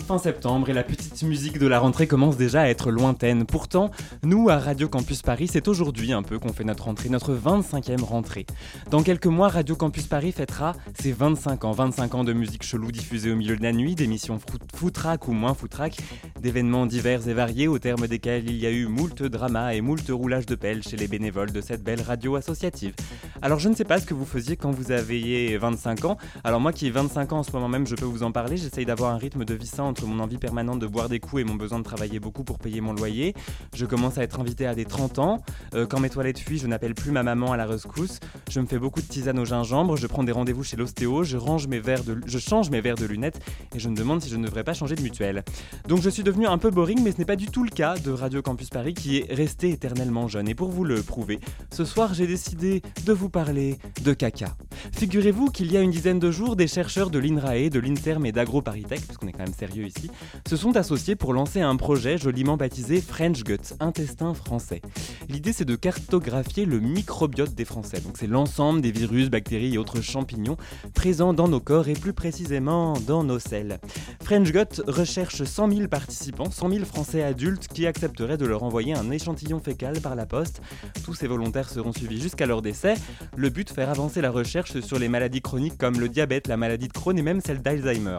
fin septembre et la petite musique de la rentrée commence déjà à être lointaine. Pourtant, nous, à Radio Campus Paris, c'est aujourd'hui un peu qu'on fait notre rentrée, notre 25e rentrée. Dans quelques mois, Radio Campus Paris fêtera ses 25 ans. 25 ans de musique chelou diffusée au milieu de la nuit, d'émissions foutraques ou moins foutraques, d'événements divers et variés au terme desquels il y a eu moult drama et moult roulage de pelle chez les bénévoles de cette belle radio associative. Alors je ne sais pas ce que vous faisiez quand vous aviez 25 ans. Alors moi qui ai 25 ans en ce moment même, je peux vous en parler, j'essaye d'avoir un rythme de vie sain entre mon envie permanente de boire des coups et mon besoin de travailler beaucoup pour payer mon loyer. Je commence à être invité à des 30 ans. Euh, quand mes toilettes fuient, je n'appelle plus ma maman à la rescousse. Je me fais beaucoup de tisane au gingembre. Je prends des rendez-vous chez l'ostéo. Je, range mes verres de, je change mes verres de lunettes et je me demande si je ne devrais pas changer de mutuelle. Donc je suis devenu un peu boring, mais ce n'est pas du tout le cas de Radio Campus Paris qui est resté éternellement jeune. Et pour vous le prouver, ce soir j'ai décidé de vous parler de caca. Figurez-vous qu'il y a une dizaine de jours, des chercheurs de l'INRAE, de l'INSERM et d'AgroParisTech, parce qu'on est quand même sérieux ici, se sont associés pour lancer un projet joliment baptisé French Gut, intestin français. L'idée c'est de cartographier le microbiote des Français. Donc c'est l'ensemble des virus, bactéries et autres champignons présents dans nos corps et plus précisément dans nos selles. French Gut recherche 100 000 participants, 100 000 Français adultes qui accepteraient de leur envoyer un échantillon fécal par la poste. Tous ces volontaires seront suivis jusqu'à leur décès. Le but faire avancer la recherche sur les maladies chroniques comme le diabète, la maladie de Crohn et même celle d'Alzheimer.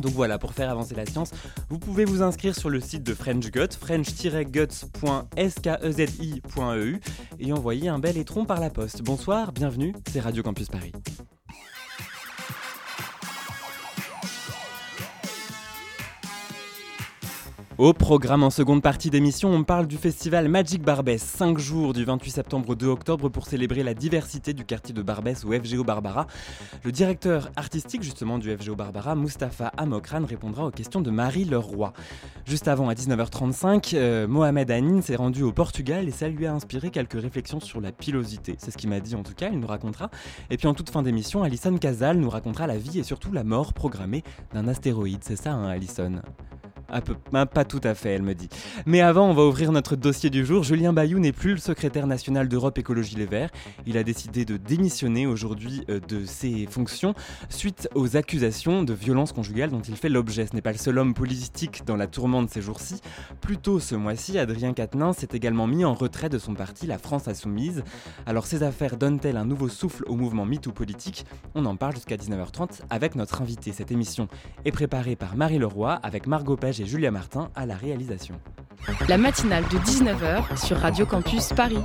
Donc voilà, pour faire avancer la science, vous pouvez vous inscrire sur le site de French Gut, french-guts.skezi.eu et envoyer un bel étron par la poste. Bonsoir, bienvenue, c'est Radio Campus Paris. Au programme en seconde partie d'émission, on parle du festival Magic Barbès, 5 jours du 28 septembre au 2 octobre pour célébrer la diversité du quartier de Barbès au FGO Barbara. Le directeur artistique justement du FGO Barbara, Mustapha Amokran, répondra aux questions de Marie Leroy. Juste avant, à 19h35, euh, Mohamed Anin s'est rendu au Portugal et ça lui a inspiré quelques réflexions sur la pilosité. C'est ce qu'il m'a dit en tout cas, il nous racontera. Et puis en toute fin d'émission, Alison Casal nous racontera la vie et surtout la mort programmée d'un astéroïde. C'est ça, hein, Alison? Pas tout à fait, elle me dit. Mais avant, on va ouvrir notre dossier du jour. Julien Bayou n'est plus le secrétaire national d'Europe Écologie Les Verts. Il a décidé de démissionner aujourd'hui euh, de ses fonctions suite aux accusations de violence conjugale dont il fait l'objet. Ce n'est pas le seul homme politique dans la tourmente ces jours-ci. Plus tôt ce mois-ci, Adrien Quatennens s'est également mis en retrait de son parti, la France Insoumise. Alors ces affaires donnent-elles un nouveau souffle au mouvement MeToo politique? On en parle jusqu'à 19h30 avec notre invité. Cette émission est préparée par Marie Leroy avec Margot Page et Julia Martin à la réalisation. La matinale de 19h sur Radio Campus Paris.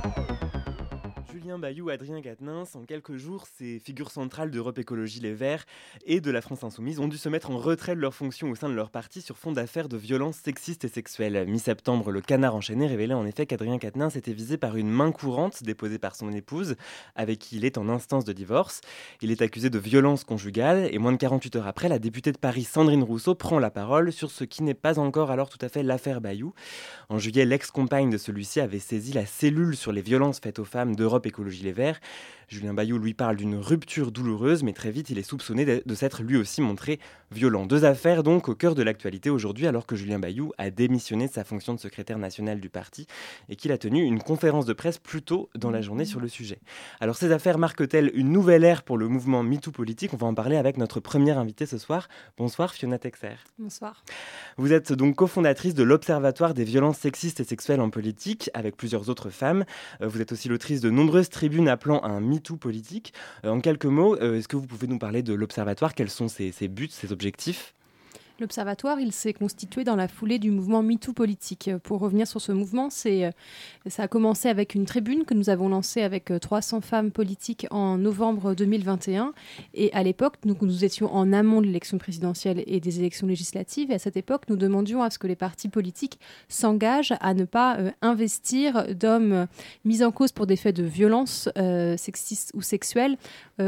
Bayou, Adrien Quatennens, en quelques jours, ces figures centrales d'Europe Écologie Les Verts et de la France Insoumise ont dû se mettre en retrait de leurs fonctions au sein de leur parti sur fond d'affaires de violences sexistes et sexuelles. Mi-septembre, le canard enchaîné révélait en effet qu'Adrien Quatennens était visé par une main courante déposée par son épouse, avec qui il est en instance de divorce. Il est accusé de violence conjugale et moins de 48 heures après, la députée de Paris Sandrine Rousseau prend la parole sur ce qui n'est pas encore alors tout à fait l'affaire Bayou. En juillet, l'ex-compagne de celui-ci avait saisi la cellule sur les violences faites aux femmes d'Europe Écologie Les Verts. Julien Bayou lui parle d'une rupture douloureuse, mais très vite il est soupçonné de, s'être lui aussi montré violent. Deux affaires donc au cœur de l'actualité aujourd'hui, alors que Julien Bayou a démissionné de sa fonction de secrétaire national du parti et qu'il a tenu une conférence de presse plus tôt dans la journée sur le sujet. Alors ces affaires marquent-elles une nouvelle ère pour le mouvement MeToo politique? On va en parler avec notre première invitée ce soir. Bonsoir Fiona Texer. Bonsoir. Vous êtes donc cofondatrice de l'Observatoire des violences sexistes et sexuelles en politique avec plusieurs autres femmes. Euh, vous êtes aussi l'autrice de nombreuses tribunes appelant à un MeToo politique. Euh, en quelques mots, euh, est-ce que vous pouvez nous parler de l'Observatoire? Quels sont ses, ses buts, ses objectifs? L'Observatoire, il s'est constitué dans la foulée du mouvement MeToo politique. Pour revenir sur ce mouvement, c'est, euh, ça a commencé avec une tribune que nous avons lancée avec 300 euh, femmes politiques en novembre 2021. Et à l'époque, nous, étions en amont de l'élection présidentielle et des élections législatives. Et à cette époque, nous demandions à ce que les partis politiques s'engagent à ne pas euh, investir d'hommes mis en cause pour des faits de violence sexistes ou sexuelles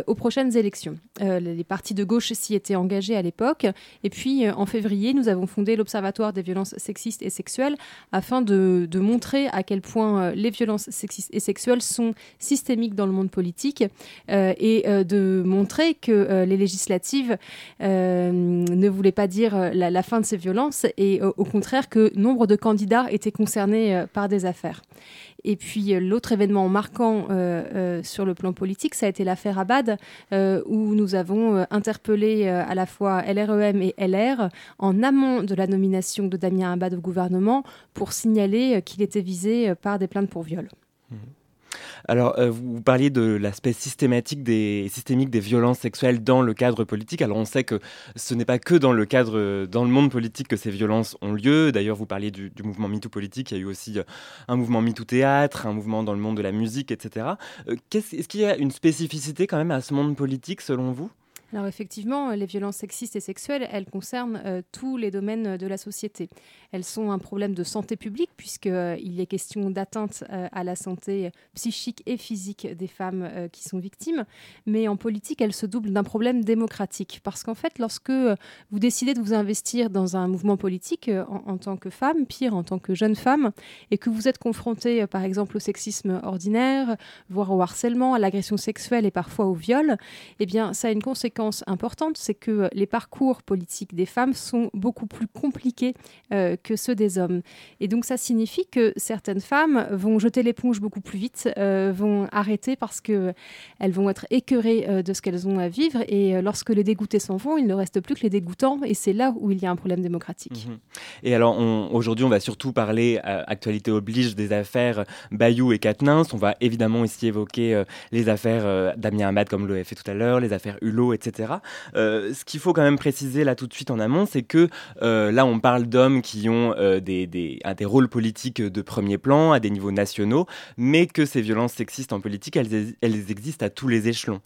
aux prochaines élections. les partis de gauche s'y étaient engagés à l'époque. Et puis, en février, nous avons fondé l'Observatoire des violences sexistes et sexuelles afin de, montrer à quel point les violences sexistes et sexuelles sont systémiques dans le monde politique et de montrer que les législatives ne voulaient pas dire la, la, fin de ces violences et au contraire que nombre de candidats étaient concernés par des affaires. Et puis euh, l'autre événement marquant euh, euh, sur le plan politique, ça a été l'affaire Abad, où nous avons interpellé à la fois LREM et LR en amont de la nomination de Damien Abad au gouvernement pour signaler qu'il était visé par des plaintes pour viol. Mmh. Alors, euh, vous parliez de l'aspect systématique des, systémique des violences sexuelles dans le cadre politique. Alors, on sait que ce n'est pas que dans le cadre, dans le monde politique que ces violences ont lieu. D'ailleurs, vous parliez du, mouvement MeToo politique. Il y a eu aussi euh, un mouvement MeToo théâtre, un mouvement dans le monde de la musique, etc. Euh, est-ce qu'il y a une spécificité quand même à ce monde politique, selon vous? Alors effectivement, les violences sexistes et sexuelles, elles concernent euh, tous les domaines de la société. Elles sont un problème de santé publique puisqu'il euh, a question d'atteinte euh, à la santé psychique et physique des femmes qui sont victimes. Mais en politique, elles se doublent d'un problème démocratique. Parce qu'en fait, lorsque vous décidez de vous investir dans un mouvement politique en, tant que femme, pire en tant que jeune femme, et que vous êtes confronté par exemple au sexisme ordinaire, voire au harcèlement, à l'agression sexuelle et parfois au viol, eh bien ça a une conséquence importante, c'est que les parcours politiques des femmes sont beaucoup plus compliqués euh, que ceux des hommes. Et donc ça signifie que certaines femmes vont jeter l'éponge beaucoup plus vite, euh, vont arrêter parce qu'elles vont être écœurées euh, de ce qu'elles ont à vivre. Et lorsque les dégoûtés s'en vont, il ne reste plus que les dégoûtants. Et c'est là où il y a un problème démocratique. Mhm. Et alors aujourd'hui, on va surtout parler, actualité oblige, des affaires Bayou et Katnins. On va évidemment ici évoquer les affaires Damien Hamad, comme le fait tout à l'heure, les affaires Hulot, etc. Euh, ce qu'il faut quand même préciser là tout de suite en amont, c'est que euh, là on parle d'hommes qui ont euh, des, des, des, rôles politiques de premier plan à des niveaux nationaux, mais que ces violences sexistes en politique, elles, elles existent à tous les échelons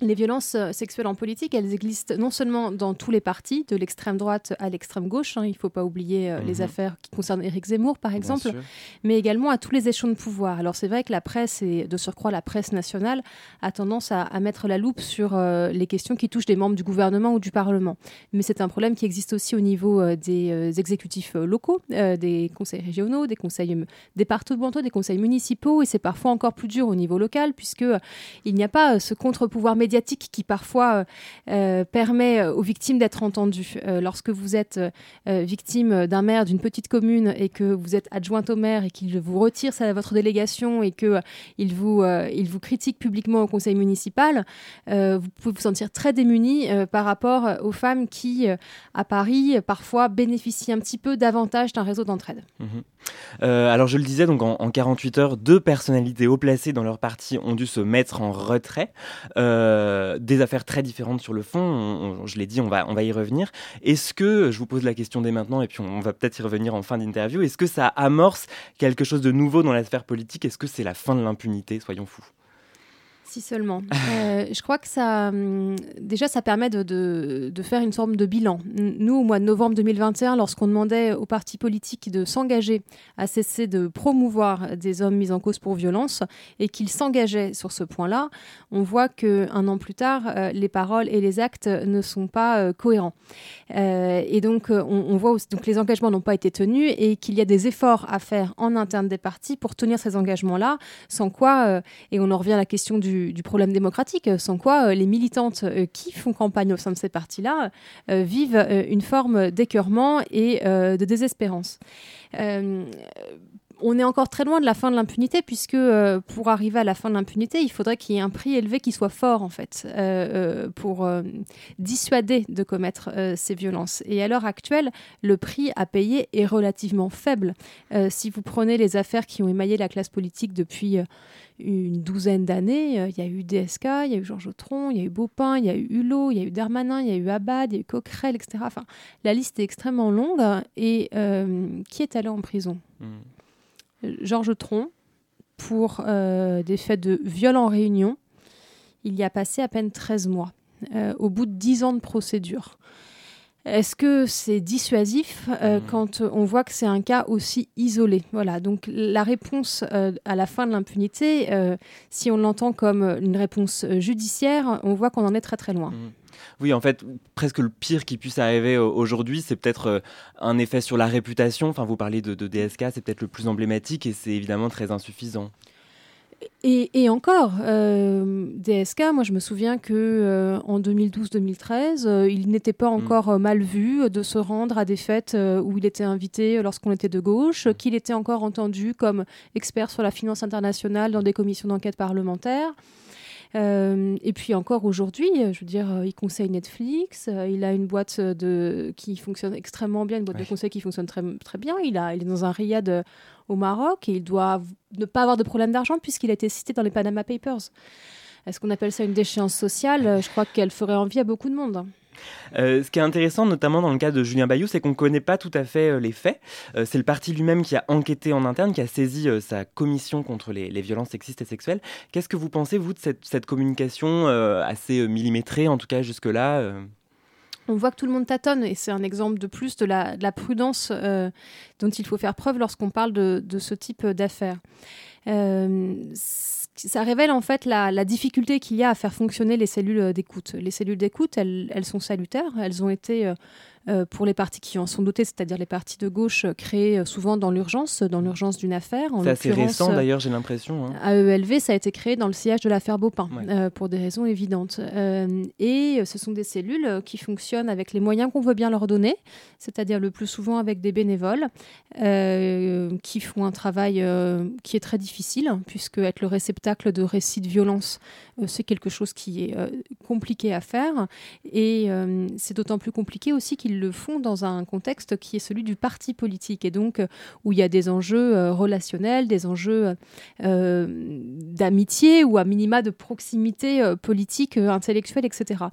les violences euh, sexuelles en politique, elles existent non seulement dans tous les partis, de l'extrême droite à l'extrême gauche, hein, il ne faut pas oublier euh, les mhm. affaires qui concernent Éric Zemmour par exemple, mais également à tous les échelons de pouvoir. Alors c'est vrai que la presse, et de surcroît la presse nationale, a tendance à, mettre la loupe sur euh, les questions qui touchent des membres du gouvernement ou du Parlement. Mais c'est un problème qui existe aussi au niveau des exécutifs locaux, des conseils régionaux, des conseils départementaux, des conseils municipaux, et c'est parfois encore plus dur au niveau local, puisque il n'y a pas ce contre-pouvoir médiatique qui parfois euh, euh, permet aux victimes d'être entendues. Euh, lorsque vous êtes victime d'un maire d'une petite commune et que vous êtes adjointe au maire et qu'il vous retire ça, votre délégation et qu'il il vous, vous critique publiquement au conseil municipal, vous pouvez vous sentir très démuni par rapport aux femmes qui, à Paris, parfois bénéficient un petit peu davantage d'un réseau d'entraide. Mhm. alors je le disais, donc en, 48 heures, deux personnalités haut placées dans leur parti ont dû se mettre en retrait. Euh, des affaires très différentes sur le fond. je l'ai dit, on va, on va y revenir. Est-ce que, je vous pose la question dès maintenant, et puis on, va peut-être y revenir en fin d'interview, est-ce que ça amorce quelque chose de nouveau dans la sphère politique? Est-ce que c'est la fin de l'impunité? Soyons fous seulement. Euh, je crois que ça, hum, déjà, ça permet de, faire une forme de bilan. Nous, au mois de novembre 2021, lorsqu'on demandait aux partis politiques de s'engager à cesser de promouvoir des hommes mis en cause pour violence et qu'ils s'engageaient sur ce point-là, on voit qu'un an plus tard, euh, les paroles et les actes ne sont pas euh, cohérents. et donc, on, voit aussi, donc les engagements n'ont pas été tenus et qu'il y a des efforts à faire en interne des partis pour tenir ces engagements-là, sans quoi, et on en revient à la question du du, problème démocratique, sans quoi euh, les militantes euh, qui font campagne au sein de ces partis-là euh, vivent une forme d'écœurement et de désespérance on est encore très loin de la fin de l'impunité, puisque pour arriver à la fin de l'impunité, il faudrait qu'il y ait un prix élevé qui soit fort, en fait, pour dissuader de commettre ces violences. Et à l'heure actuelle, le prix à payer est relativement faible. si vous prenez les affaires qui ont émaillé la classe politique depuis une douzaine d'années. Euh, il y a eu DSK, il y a eu Georges Autron, il y a eu Beaupin, il y a eu Hulot, il y a eu Darmanin, il y a eu Abad, il y a eu Coquerel, etc. Enfin, la liste est extrêmement longue. Et euh, qui est allé en prison? Hmm. Georges Autron, pour euh, des faits de viol en réunion. Il y a passé à peine 13 mois, au bout de 10 ans de procédure. Est-ce que c'est dissuasif euh, mmh. quand on voit que c'est un cas aussi isolé? Voilà, donc la réponse euh, à la fin de l'impunité, euh, si on l'entend comme une réponse judiciaire, on voit qu'on en est très très loin. Mmh. Oui, en fait, presque le pire qui puisse arriver aujourd'hui, c'est peut-être un effet sur la réputation. Enfin, vous parlez de DSK, c'est peut-être le plus emblématique et c'est évidemment très insuffisant. Et, encore, euh, DSK, moi je me souviens que euh, en 2012-2013, euh, il n'était pas mm. encore mal vu de se rendre à des fêtes où il était invité lorsqu'on était de gauche, qu'il était encore entendu comme expert sur la finance internationale dans des commissions d'enquête parlementaires. Euh, et puis encore aujourd'hui, je veux dire, il conseille Netflix, euh, il a une boîte de, qui fonctionne extrêmement bien, une boîte de conseil qui fonctionne très, très bien. Il, a, il est dans un riad euh, au Maroc et il doit ne pas avoir de problème d'argent puisqu'il a été cité dans les Panama Papers. Est-ce qu'on appelle ça une déchéance sociale? Je crois qu'elle ferait envie à beaucoup de monde. Euh, ce qui est intéressant, notamment dans le cas de Julien Bayou, c'est qu'on ne connaît pas tout à fait euh, les faits. Euh, c'est le parti lui-même qui a enquêté en interne, qui a saisi sa commission contre les, violences sexistes et sexuelles. Qu'est-ce que vous pensez, vous, de cette, communication assez millimétrée, en tout cas jusque-là on voit que tout le monde tâtonne et c'est un exemple de plus de la, prudence dont il faut faire preuve lorsqu'on parle de, ce type d'affaires ça révèle en fait la, difficulté qu'il y a à faire fonctionner les cellules d'écoute. Les cellules d'écoute, elles, elles, sont salutaires. Elles ont été euh, euh, pour les partis qui en sont dotés, c'est-à-dire les partis de gauche euh, créés euh, souvent dans l'urgence, dans l'urgence d'une affaire. C'est assez récent d'ailleurs, j'ai l'impression. Hein. AELV, ça a été créé dans le sillage de l'affaire Baupin, pour des raisons évidentes. et ce sont des cellules qui fonctionnent avec les moyens qu'on veut bien leur donner, c'est-à-dire le plus souvent avec des bénévoles qui font un travail qui est très difficile, puisque être le réceptacle de récits de violence, c'est quelque chose qui est compliqué à faire. Et c'est d'autant plus compliqué aussi qu'ils le font dans un contexte qui est celui du parti politique et donc euh, où il y a des enjeux euh, relationnels, des enjeux euh, d'amitié ou à minima de proximité politique, intellectuelle, etc.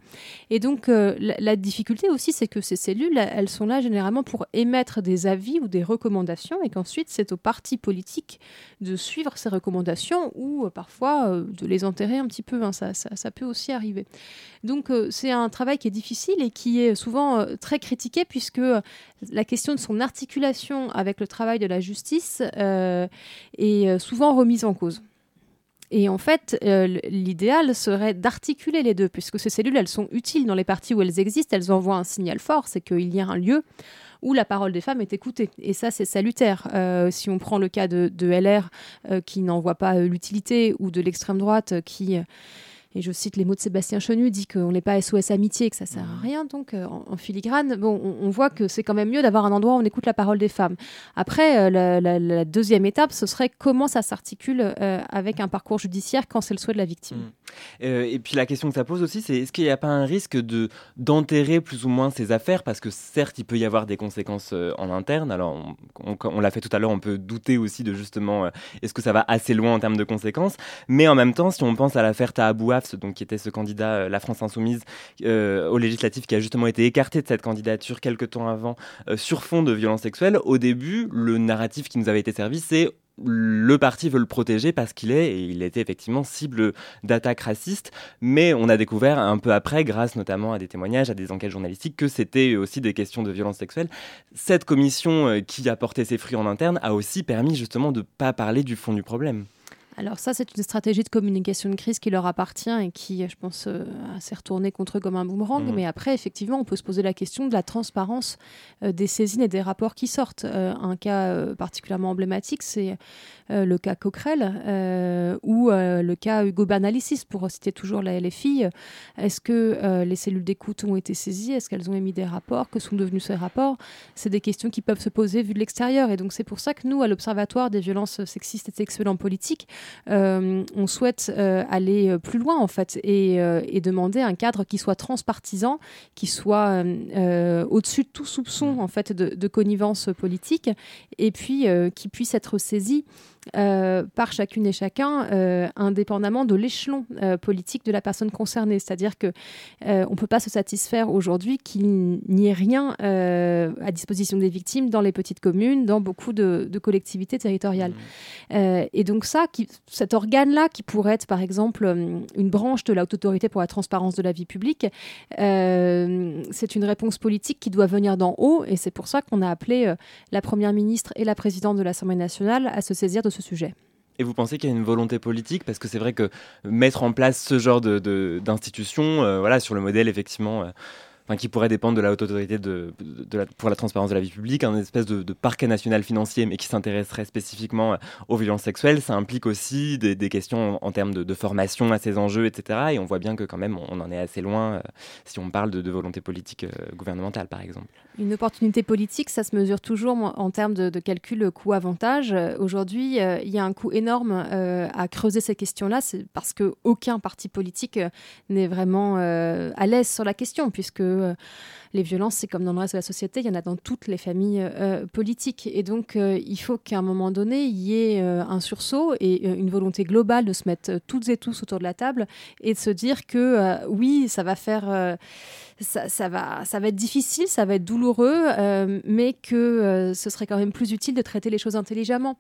Et donc la, difficulté aussi, c'est que ces cellules, elles sont là généralement pour émettre des avis ou des recommandations et qu'ensuite c'est au parti politique de suivre ces recommandations ou parfois de les enterrer un petit peu. Hein. ça, ça, ça, peut aussi arriver. Donc c'est un travail qui est difficile et qui est souvent très critique puisque la question de son articulation avec le travail de la justice euh, est euh, souvent remise en cause. Et en fait, euh, l'idéal serait d'articuler les deux, puisque ces cellules, elles sont utiles dans les parties où elles existent, elles envoient un signal fort, c'est qu'il y a un lieu où la parole des femmes est écoutée. Et ça, c'est salutaire. si on prend le cas de, de LR, qui n'en voit pas l'utilité, ou de l'extrême droite, qui et je cite les mots de Sébastien Chenu, dit qu'on n'est pas SOS Amitié, que ça sert à mmh. rien, donc euh, en, filigrane, bon, on, voit que c'est quand même mieux d'avoir un endroit où on écoute la parole des femmes. Après, euh, la, deuxième étape, ce serait comment ça s'articule euh, avec un parcours judiciaire quand c'est le souhait de la victime. Mmh. et puis la question que ça pose aussi, c'est est-ce qu'il n'y a pas un risque de d'enterrer plus ou moins ces affaires? Parce que certes, il peut y avoir des conséquences en interne. Alors, on, l'a fait tout à l'heure, on peut douter aussi de justement est-ce que ça va assez loin en termes de conséquences? Mais en même temps, si on pense à l'affaire Tahabouaf, donc qui était ce candidat, euh, la France Insoumise, euh, au législatif, qui a justement été écarté de cette candidature quelques temps avant euh, sur fond de violences sexuelles. Au début, le narratif qui nous avait été servi, c'est le parti veut le protéger parce qu'il est, et il était effectivement cible d'attaques racistes, mais on a découvert un peu après, grâce notamment à des témoignages, à des enquêtes journalistiques, que c'était aussi des questions de violences sexuelles. Cette commission qui a porté ses fruits en interne a aussi permis justement de ne pas parler du fond du problème. Alors ça, c'est une stratégie de communication de crise qui leur appartient et qui, je pense, euh, s'est retournée contre eux comme un boomerang. Mmh. Mais après, effectivement, on peut se poser la question de la transparence euh, des saisines et des rapports qui sortent. Euh, un cas particulièrement emblématique, c'est le cas Coquerel ou le cas Hugo Bernalicis, pour citer toujours la LFI. Est-ce que les cellules d'écoute ont été saisies? Est-ce qu'elles ont émis des rapports? Que sont devenus ces rapports? C'est des questions qui peuvent se poser vu de l'extérieur. Et donc c'est pour ça que nous, à l'Observatoire des violences sexistes et sexuelles en politique, on souhaite euh, aller euh, plus loin en fait et, demander un cadre qui soit transpartisan, qui soit au-dessus de tout soupçon en fait de, de connivence politique et puis qui puisse être saisi par chacune et chacun, indépendamment de l'échelon politique de la personne concernée. C'est-à-dire que on ne peut pas se satisfaire aujourd'hui qu'il n'y ait rien à disposition des victimes dans les petites communes, dans beaucoup de, collectivités territoriales. Mmh. et donc ça, qui, cet organe-là, qui pourrait être par exemple une branche de la haute autorité pour la transparence de la vie publique, c'est une réponse politique qui doit venir d'en haut, et c'est pour ça qu'on a appelé euh, la Première ministre et la Présidente de l'Assemblée nationale à se saisir de Et vous pensez qu'il y a une volonté politique? Parce que c'est vrai que mettre en place ce genre d'institution, de, euh, voilà, sur le modèle effectivement... Euh, qui pourrait dépendre de la haute autorité de, pour la transparence de la vie publique, un espèce de, parquet national financier, mais qui s'intéresserait spécifiquement aux violences sexuelles. Ça implique aussi des, questions en, termes de, formation à ces enjeux, etc. Et on voit bien que quand même, on, en est assez loin si on parle de, volonté politique gouvernementale, par exemple. Une opportunité politique, ça se mesure toujours en termes de, calcul coût-avantage. Aujourd'hui, euh, il y a un coût énorme euh, à creuser ces questions-là, c'est parce qu'aucun parti politique euh, n'est vraiment à l'aise sur la question, puisque les violences, c'est comme dans le reste de la société, il y en a dans toutes les familles politiques. Et donc, il faut qu'à un moment donné, il y ait un sursaut et une volonté globale de se mettre toutes et tous autour de la table et de se dire que oui, ça va faire ça, va, ça va être difficile, ça va être douloureux, euh, mais que euh, ce serait quand même plus utile de traiter les choses intelligemment.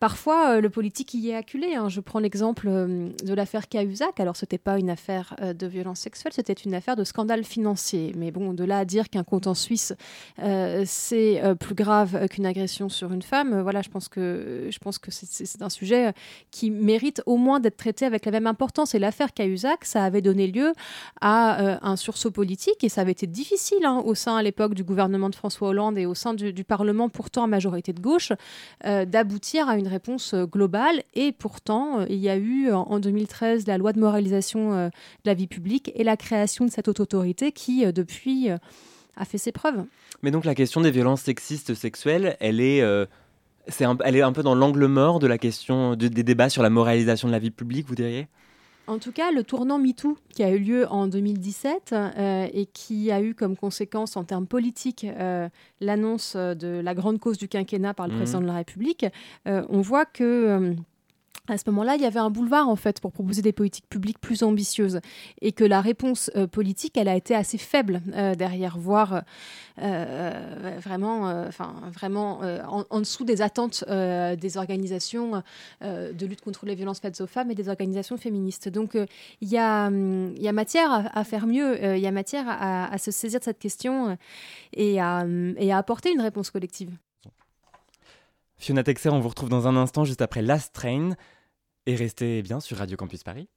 Parfois, euh, le politique y est acculé. Hein. Je prends l'exemple euh, de l'affaire Cahuzac. Alors, ce n'était pas une affaire euh, de violence sexuelle, c'était une affaire de scandale financier. Mais bon, de là à dire qu'un compte en Suisse, c'est plus grave qu'une agression sur une femme, voilà, je pense que, je pense que c'est un sujet qui mérite au moins d'être traité avec la même importance. Et l'affaire Cahuzac, ça avait donné lieu à un sursaut politique et ça avait été difficile hein, au sein à l'époque du gouvernement de François Hollande et au sein du, du Parlement, pourtant à majorité de gauche, d'aboutir à une réponse euh, globale. Et pourtant, euh, il y a eu en 2013 la loi de moralisation euh, de la vie publique et la création de cette haute autorité qui, depuis, a fait ses preuves. Mais donc la question des violences sexistes sexuelles, elle est... c'est elle est un peu dans l'angle mort de la question des débats sur la moralisation de la vie publique, vous diriez? En tout cas, le tournant MeToo qui a eu lieu en 2017 euh, et qui a eu comme conséquence en termes politiques euh, l'annonce de la grande cause du quinquennat par le mmh. président de la République, euh, on voit que à ce moment-là, il y avait un boulevard en fait pour proposer des politiques publiques plus ambitieuses et que la réponse euh, politique, elle a été assez faible euh, derrière, voire euh, vraiment, en, dessous des attentes des organisations de lutte contre les violences faites aux femmes et des organisations féministes. Donc il y, a, matière à, faire mieux, il y a matière à, se saisir de cette question et à apporter une réponse collective. Fiona Texer, on vous retrouve dans un instant juste après Last Train. Et restez bien sur Radio Campus Paris.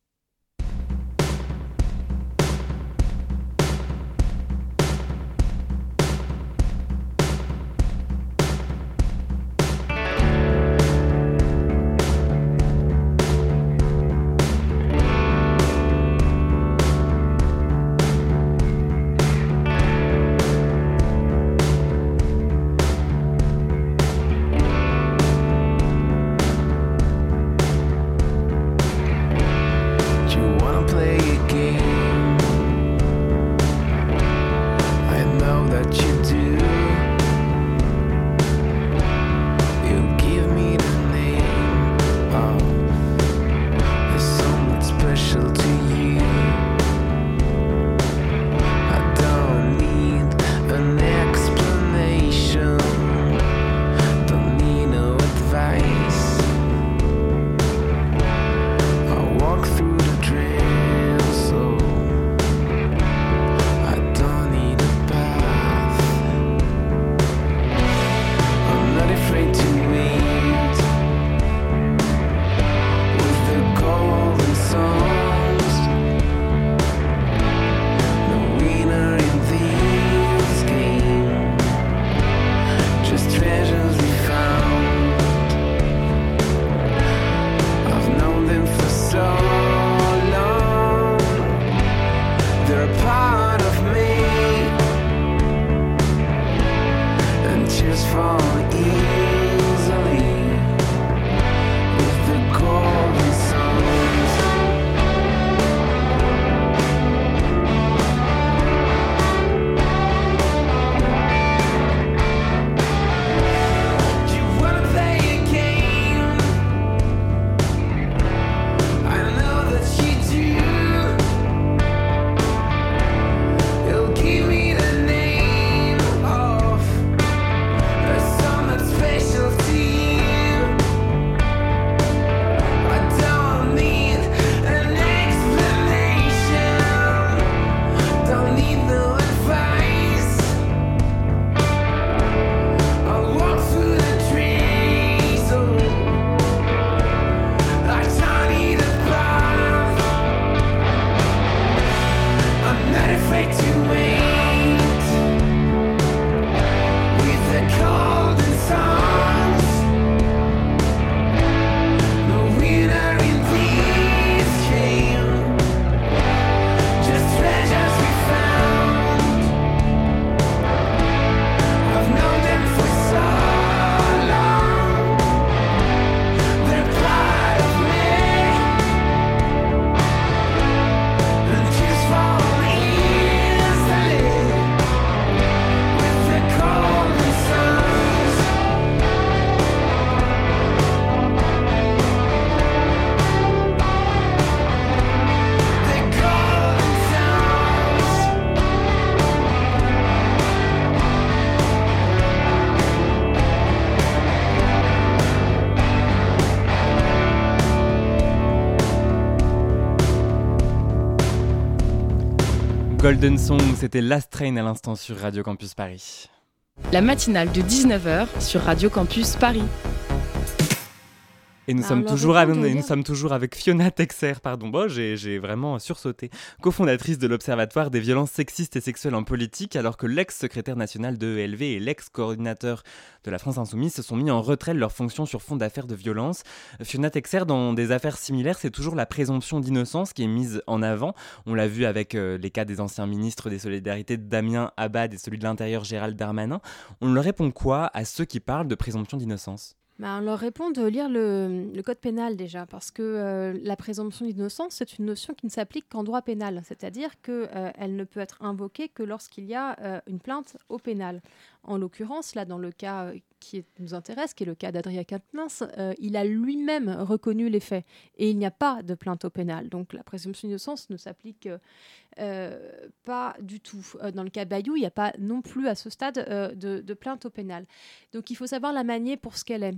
C'était Last Train à l'instant sur Radio Campus Paris. La matinale de 19h sur Radio Campus Paris. Et nous, sommes toujours avec, nous sommes toujours avec Fiona Texer, pardon, bon, j'ai vraiment sursauté, cofondatrice de l'Observatoire des violences sexistes et sexuelles en politique, alors que l'ex-secrétaire national de ELV et l'ex-coordinateur de la France Insoumise se sont mis en retrait de leurs fonctions sur fond d'affaires de violence. Fiona Texer, dans des affaires similaires, c'est toujours la présomption d'innocence qui est mise en avant. On l'a vu avec euh, les cas des anciens ministres des Solidarités Damien Abad et celui de l'Intérieur Gérald Darmanin. On leur répond quoi à ceux qui parlent de présomption d'innocence? Bah, on leur répond de lire le, code pénal déjà, parce que euh, la présomption d'innocence, c'est une notion qui ne s'applique qu'en droit pénal, c'est-à-dire qu'elle euh, ne peut être invoquée que lorsqu'il y a euh, une plainte au pénal. En l'occurrence, là, dans le cas qui nous intéresse, qui est le cas d'Adrien Quatennens, il a lui-même reconnu les faits et il n'y a pas de plainte au pénal. Donc la présomption d'innocence ne s'applique euh, pas du tout. Euh, dans le cas Bayou, il n'y a pas non plus à ce stade euh, de, plainte au pénal. Donc il faut savoir la manier pour ce qu'elle est.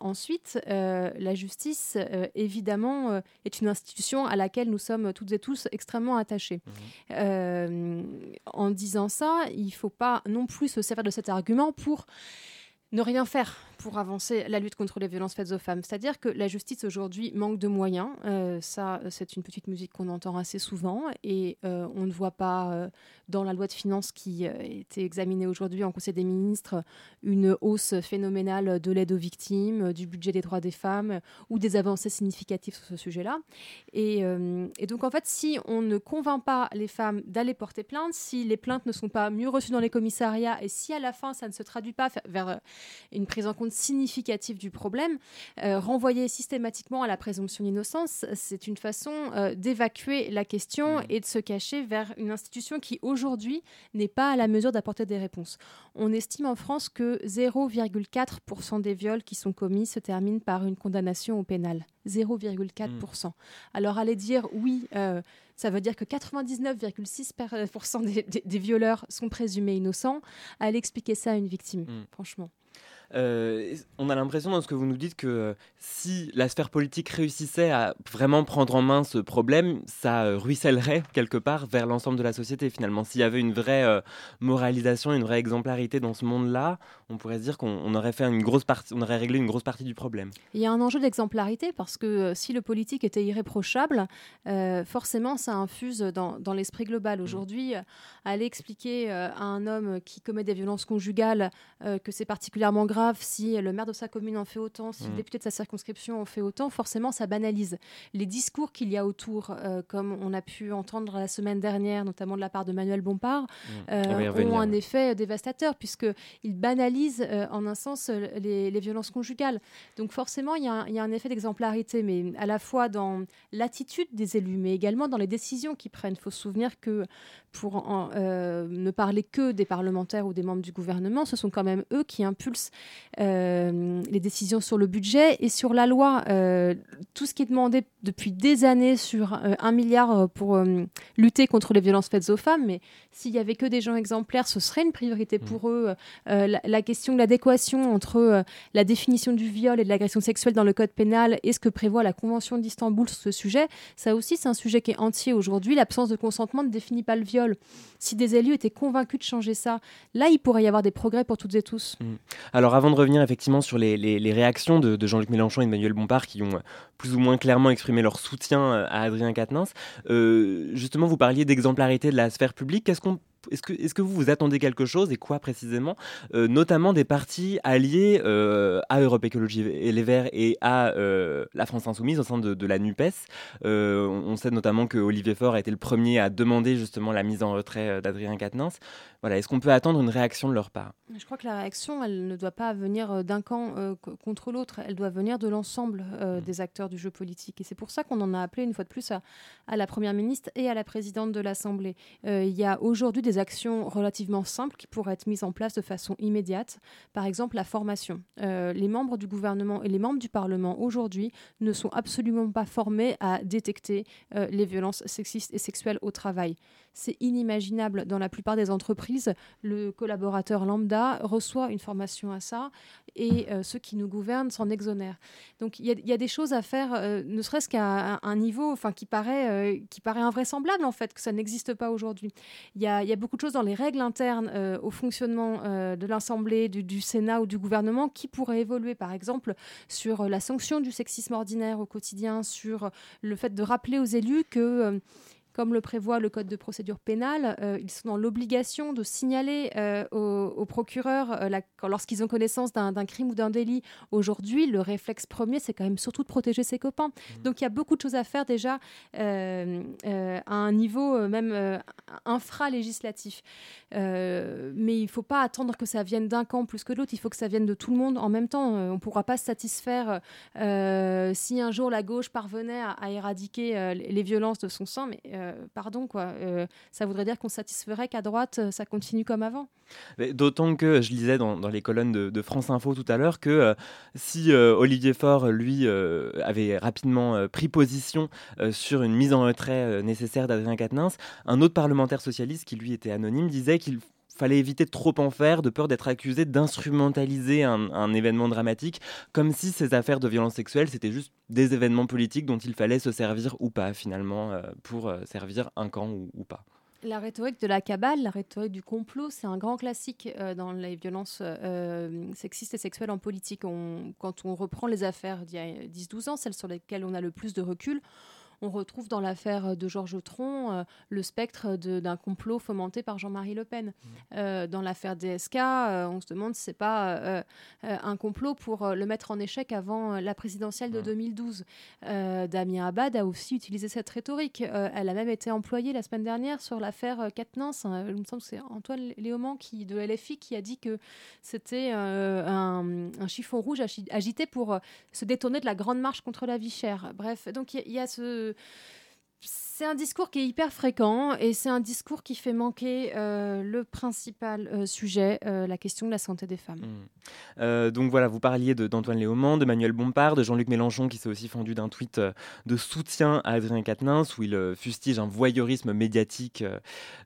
ensuite, la justice, évidemment, est une institution à laquelle nous sommes toutes et tous extrêmement attachés. Mmh. en disant ça, il ne faut pas non plus se servir de cet argument pour ne rien faire pour avancer la lutte contre les violences faites aux femmes. C'est-à-dire que la justice aujourd'hui manque de moyens. Euh, ça, c'est une petite musique qu'on entend assez souvent et euh, on ne voit pas euh, dans la loi de finances qui a été examinée aujourd'hui en Conseil des ministres une hausse phénoménale de l'aide aux victimes, du budget des droits des femmes ou des avancées significatives sur ce sujet-là. Et, et donc en fait, si on ne convainc pas les femmes d'aller porter plainte, si les plaintes ne sont pas mieux reçues dans les commissariats et si à la fin ça ne se traduit pas vers une prise en compte significatif du problème. Euh, renvoyer systématiquement à la présomption d'innocence, c'est une façon euh, d'évacuer la question mmh. et de se cacher vers une institution qui aujourd'hui n'est pas à la mesure d'apporter des réponses. On estime en France que 0,4% des viols qui sont commis se terminent par une condamnation au pénal. 0,4%. Mmh. Alors allez dire oui. Euh, ça veut dire que 99,6% des, des, violeurs sont présumés innocents. Allez expliquer ça à une victime, mmh. franchement. Euh, on a l'impression dans ce que vous nous dites que euh, si la sphère politique réussissait à vraiment prendre en main ce problème, ça euh, ruissellerait quelque part vers l'ensemble de la société finalement. S'il y avait une vraie moralisation, une vraie exemplarité dans ce monde-là, on pourrait se dire qu'on aurait fait une grosse partie, on aurait réglé une grosse partie du problème. Il y a un enjeu d'exemplarité parce que si le politique était irréprochable, forcément ça infuse dans, dans l'esprit global. Mmh. Aujourd'hui, aller expliquer à un homme qui commet des violences conjugales que c'est particulièrement grave si le maire de sa commune en fait autant, si le mm. député de sa circonscription en fait autant, forcément ça banalise. Les discours qu'il y a autour, euh, comme on a pu entendre la semaine dernière, notamment de la part de Manuel Bompard, mm. euh, ont un effet dévastateur puisqu'ils banalisent euh, en un sens les, violences conjugales. Donc forcément, il y, a un effet d'exemplarité, mais à la fois dans l'attitude des élus, mais également dans les décisions qu'ils prennent. Il faut se souvenir que pour ne parler que des parlementaires ou des membres du gouvernement, ce sont quand même eux qui impulsent euh, les décisions sur le budget et sur la loi. Euh, tout ce qui est demandé depuis des années sur euh, un milliard pour lutter contre les violences faites aux femmes, mais s'il y avait que des gens exemplaires, ce serait une priorité pour mmh. eux. La, question de l'adéquation entre la définition du viol et de l'agression sexuelle dans le code pénal et ce que prévoit la Convention d'Istanbul sur ce sujet, ça aussi c'est un sujet qui est entier aujourd'hui. L'absence de consentement ne définit pas le viol. Si des élus étaient convaincus de changer ça, là il pourrait y avoir des progrès pour toutes et tous. Mmh. Avant de revenir effectivement sur les, réactions de, Jean-Luc Mélenchon et Emmanuel Bompard qui ont euh, plus ou moins clairement exprimé leur soutien euh, à Adrien Quatennens, euh, justement vous parliez d'exemplarité de la sphère publique. Est-ce que, est que, vous vous attendez quelque chose et quoi précisément? Euh, Notamment des partis alliés euh, à Europe Écologie et les Verts et à euh, la France Insoumise au sein de, la NUPES. on sait notamment que Olivier Faure a été le premier à demander justement la mise en retrait d'Adrien Quatennens. Voilà, Est-ce qu'on peut attendre une réaction de leur part? Je crois que la réaction, elle ne doit pas venir d'un camp contre l'autre, elle doit venir de l'ensemble mmh. des acteurs du jeu politique. Et c'est pour ça qu'on en a appelé une fois de plus à, à, la Première ministre et à la présidente de l'Assemblée. il y a aujourd'hui des des actions relativement simples qui pourraient être mises en place de façon immédiate. Par exemple, la formation. les membres du gouvernement et les membres du Parlement aujourd'hui ne sont absolument pas formés à détecter les violences sexistes et sexuelles au travail. C'est inimaginable dans la plupart des entreprises. Le collaborateur lambda reçoit une formation à ça et euh, ceux qui nous gouvernent s'en exonèrent. Donc il y, a des choses à faire, euh, ne serait-ce qu'à un niveau enfin, qui, paraît, euh, qui paraît invraisemblable en fait, que ça n'existe pas aujourd'hui. Il y, a, beaucoup de choses dans les règles internes au fonctionnement de l'Assemblée, du, du, Sénat ou du gouvernement qui pourraient évoluer, par exemple, sur la sanction du sexisme ordinaire au quotidien, sur le fait de rappeler aux élus que comme le prévoit le Code de procédure pénale, euh, ils sont dans l'obligation de signaler euh, au, procureur euh, lorsqu'ils ont connaissance d'un crime ou d'un délit. Aujourd'hui, le réflexe premier, c'est quand même surtout de protéger ses copains. Mmh. Donc il y a beaucoup de choses à faire déjà à un niveau même infra-législatif. mais il ne faut pas attendre que ça vienne d'un camp plus que de l'autre, il faut que ça vienne de tout le monde en même temps. on ne pourra pas se satisfaire si un jour la gauche parvenait à, à éradiquer les violences de son sang, mais euh, pardon, quoi. Euh, ça voudrait dire qu'on satisferait qu'à droite, euh, ça continue comme avant. D'autant que je lisais dans, les colonnes de, France Info tout à l'heure que si Olivier Faure, lui, avait rapidement pris position sur une mise en retrait nécessaire d'Adrien Quatennens, un autre parlementaire socialiste qui, lui, était anonyme, disait qu'il fallait éviter de trop en faire, de peur d'être accusé d'instrumentaliser un, événement dramatique, comme si ces affaires de violence sexuelle, c'était juste des événements politiques dont il fallait se servir ou pas, finalement, euh, pour euh, servir un camp ou, pas. La rhétorique de la cabale, la rhétorique du complot, c'est un grand classique euh, dans les violences sexistes et sexuelles en politique. quand on reprend les affaires d'il y a 10-12 ans, celles sur lesquelles on a le plus de recul, on retrouve dans l'affaire de Georges Tron euh, le spectre d'un complot fomenté par Jean-Marie Le Pen. Mmh. Euh, dans l'affaire DSK, euh, on se demande si c'est pas un complot pour le mettre en échec avant la présidentielle de 2012. Damien Abad a aussi utilisé cette rhétorique. elle a même été employée la semaine dernière sur l'affaire Quatennens. Hein. Il me semble que c'est Antoine Léaumont qui, de LFI qui a dit que c'était un, chiffon rouge agité pour se détourner de la grande marche contre la vie chère. Bref, donc il y, a ce de c'est un discours qui est hyper fréquent et c'est un discours qui fait manquer euh, le principal euh, sujet, euh, la question de la santé des femmes. Mmh. donc voilà, vous parliez d'Antoine Léaumont, de Manuel Bompard, de Jean-Luc Mélenchon qui s'est aussi fendu d'un tweet de soutien à Adrien Quatennens où il fustige un voyeurisme médiatique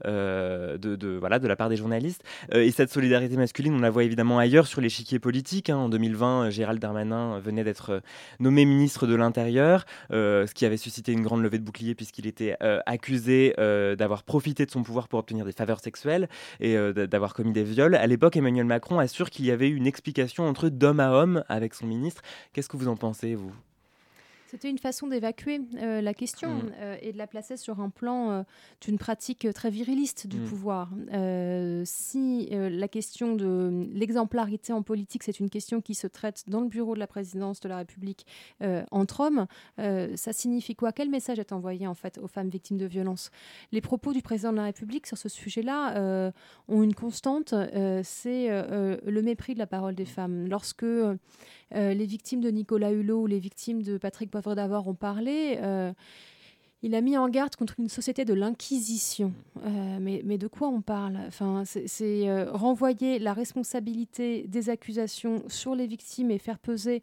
de, voilà, de la part des journalistes. et cette solidarité masculine, on la voit évidemment ailleurs sur l'échiquier politique. Hein. En 2020, Gérald Darmanin venait d'être nommé ministre de l'Intérieur, ce qui avait suscité une grande levée de bouclier puisqu'il était euh, accusé euh, d'avoir profité de son pouvoir pour obtenir des faveurs sexuelles et euh, d'avoir commis des viols. À l'époque, Emmanuel Macron assure qu'il y avait une explication entre d'homme à homme avec son ministre. Qu'est-ce que vous en pensez, vous? C'était une façon d'évacuer euh, la question mm. euh, et de la placer sur un plan euh, d'une pratique très viriliste du mm. pouvoir. si la question de l'exemplarité en politique, c'est une question qui se traite dans le bureau de la présidence de la République entre hommes, ça signifie quoi? Quel message est envoyé en fait aux femmes victimes de violences? Les propos du président de la République sur ce sujet-là ont une constante, c'est le mépris de la parole des femmes. Lorsque les victimes de Nicolas Hulot ou les victimes de Patrick d'avoir ont parlé. Il a mis en garde contre une société de l'inquisition. Euh, mais, mais, de quoi on parle? Enfin, C'est euh, renvoyer la responsabilité des accusations sur les victimes et faire peser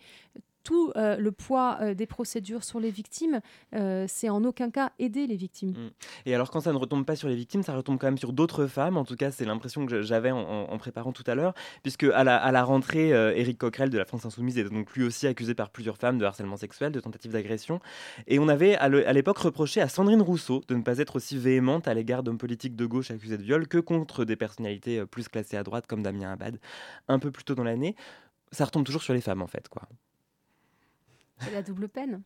tout euh, le poids euh, des procédures sur les victimes, euh, c'est en aucun cas aider les victimes. Mm. Et alors quand ça ne retombe pas sur les victimes, ça retombe quand même sur d'autres femmes. En tout cas, c'est l'impression que j'avais en, préparant tout à l'heure, puisque à la, à la rentrée, Éric Coquerel de la France Insoumise était donc lui aussi accusé par plusieurs femmes de harcèlement sexuel, de tentative d'agression. Et on avait à l'époque reproché à Sandrine Rousseau de ne pas être aussi véhémente à l'égard d'hommes politiques de gauche accusés de viol que contre des personnalités plus classées à droite comme Damien Abad, un peu plus tôt dans l'année. Ça retombe toujours sur les femmes en fait, quoi. C'est la double peine.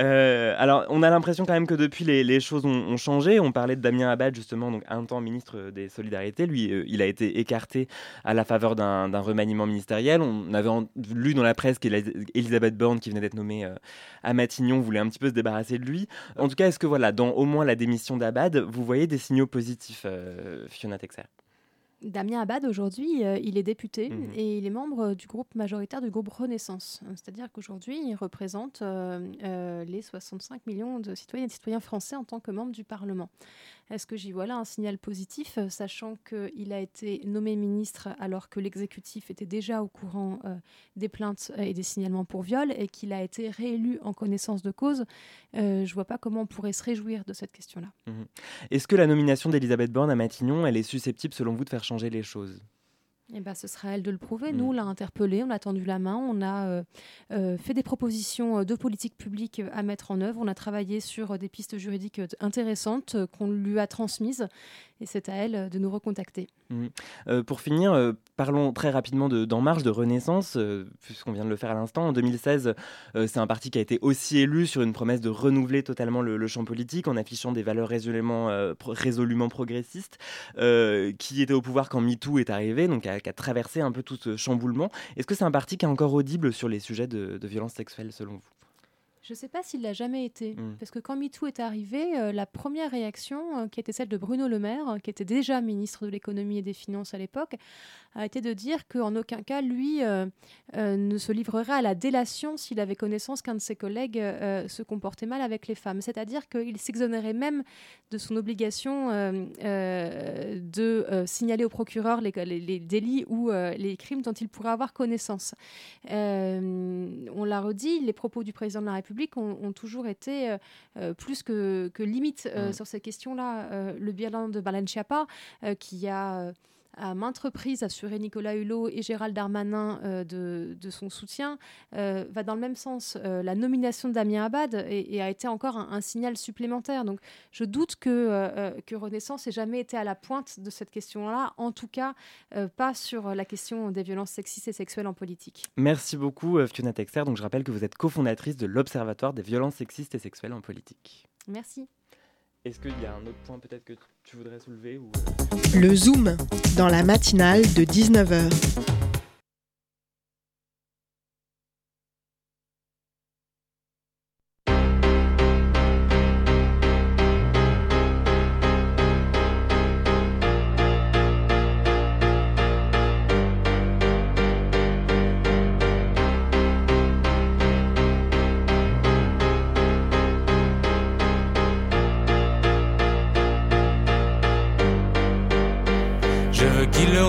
Euh, alors, on a l'impression quand même que depuis les, choses ont, changé. On parlait de Damien Abad, justement, donc un temps ministre des Solidarités. Lui, euh, il a été écarté à la faveur d'un remaniement ministériel. On avait lu dans la presse qu'Elisabeth Borne, qui venait d'être nommée euh, à Matignon, voulait un petit peu se débarrasser de lui. En tout cas, est-ce que, voilà, dans au moins la démission d'Abad, vous voyez des signaux positifs, Fiona Texer? Damien Abad, aujourd'hui, euh, il est député mhm. et il est membre du groupe majoritaire du groupe Renaissance. C'est-à-dire qu'aujourd'hui, il représente euh, euh, les 65 millions de citoyennes et de citoyens français en tant que membre du Parlement. Est-ce que j'y vois là un signal positif, sachant qu'il a été nommé ministre alors que l'exécutif était déjà au courant des plaintes et des signalements pour viol et qu'il a été réélu en connaissance de cause Je ne vois pas comment on pourrait se réjouir de cette question-là. Mhm. Est-ce que la nomination d'Elisabeth Borne à Matignon, elle est susceptible, selon vous, de faire changer les choses? Eh ben, ce sera à elle de le prouver. Nous, on mm. l'a interpellé, on a tendu la main, on a euh, euh, fait des propositions euh, de politique publique à mettre en œuvre, on a travaillé sur des pistes juridiques intéressantes qu'on lui a transmises et c'est à elle de nous recontacter. Mm. pour finir, parlons très rapidement d'En Marche, de Renaissance, puisqu'on vient de le faire à l'instant. En 2016, c'est un parti qui a été aussi élu sur une promesse de renouveler totalement le, champ politique en affichant des valeurs résolument, résolument progressistes, qui était au pouvoir quand MeToo est arrivé, donc qui a traversé un peu tout ce chamboulement. Est-ce que c'est un parti qui est encore audible sur les sujets de, de violence sexuelle selon vous? Je ne sais pas s'il l'a jamais été. Hmm. Parce que quand MeToo est arrivé, euh, la première réaction, euh, qui était celle de Bruno Le Maire, euh, qui était déjà ministre de l'économie et des finances à l'époque, a été de dire qu'en aucun cas, lui ne se livrerait à la délation s'il avait connaissance qu'un de ses collègues se comportait mal avec les femmes. C'est-à-dire qu'il s'exonérait même de son obligation de signaler au procureur les, les délits ou les crimes dont il pourrait avoir connaissance. on l'a redit, les propos du président de la République ont, toujours été euh, euh, plus que, que limites euh, sur ces questions-là. le bilan de Balenciaga, qui a à maintes reprises assuré Nicolas Hulot et Gérald Darmanin euh, de, son soutien, euh, va dans le même sens. Euh, la nomination de Damien Abad et, a été encore un, signal supplémentaire. Donc je doute que, que Renaissance ait jamais été à la pointe de cette question-là, en tout cas pas sur la question des violences sexistes et sexuelles en politique. Merci beaucoup Fiona Texer. Donc je rappelle que vous êtes cofondatrice de l'Observatoire des violences sexistes et sexuelles en politique. Merci. Est-ce qu'il y a un autre point peut-être que tu voudrais soulever ou... Euh, Le Zoom, dans la matinale de 19h.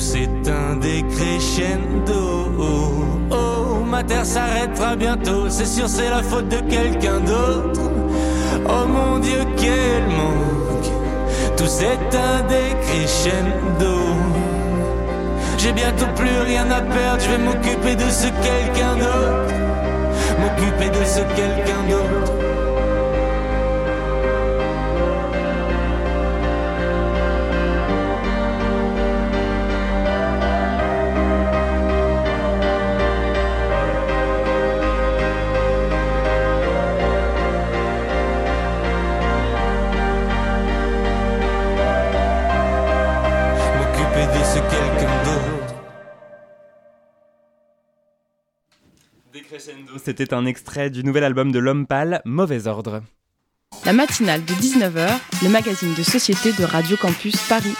tout s'éteint des crescendo. Oh, oh, ma terre s'arrêtera bientôt, c'est sûr, c'est la faute de quelqu'un d'autre. Oh mon Dieu, qu'elle manque, tout s'éteint des crescendo. J'ai bientôt plus rien à perdre, je vais m'occuper de ce quelqu'un d'autre. M'occuper de ce quelqu'un d'autre. C'était un extrait du nouvel album de L'Homme Pâle, Mauvais Ordre. La matinale de 19h, le magazine de société de Radio Campus Paris.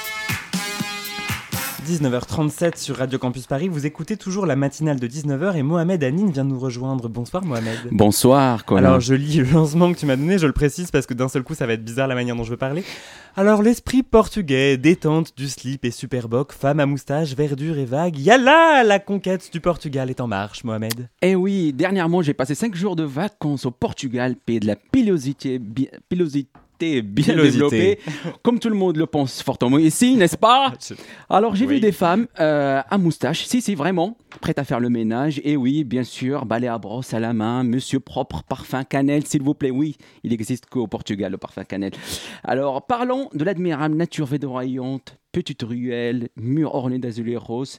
19h37 sur Radio Campus Paris, vous écoutez toujours la matinale de 19h et Mohamed Anine vient nous rejoindre. Bonsoir Mohamed. Bonsoir, Colin. Alors je lis le lancement que tu m'as donné, je le précise parce que d'un seul coup ça va être bizarre la manière dont je veux parler. Alors l'esprit portugais, détente du slip et superboc, femme à moustache, verdure et vague, yalla La conquête du Portugal est en marche, Mohamed. Eh oui, dernièrement, j'ai passé 5 jours de vacances au Portugal, pays de la pilosité, pilosité bien Pilosité. développée, comme tout le monde le pense fortement ici, n'est-ce pas Alors j'ai Oui. vu des femmes euh, à moustache, si si vraiment, prêtes à faire le ménage. Et oui, bien sûr, balai à brosse à la main, monsieur propre, parfum cannelle, s'il vous plaît. Oui, il existe qu'au Portugal le parfum cannelle. Alors parlons de l'admirable nature verdoyante, petite ruelle, mur orné d'azulé rose,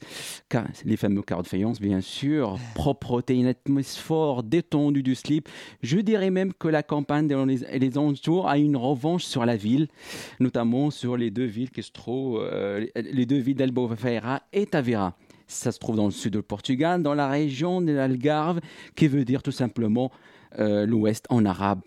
les fameux carreaux de faïence bien sûr, propreté, une atmosphère détendue du slip. Je dirais même que la campagne et les entours a une revanche sur la ville, notamment sur les deux villes qui se trouvent, euh, les- les deux villes d'Albufeira et Tavera. Ça se trouve dans le sud du Portugal, dans la région de l'Algarve, qui veut dire tout simplement euh, l'ouest en arabe.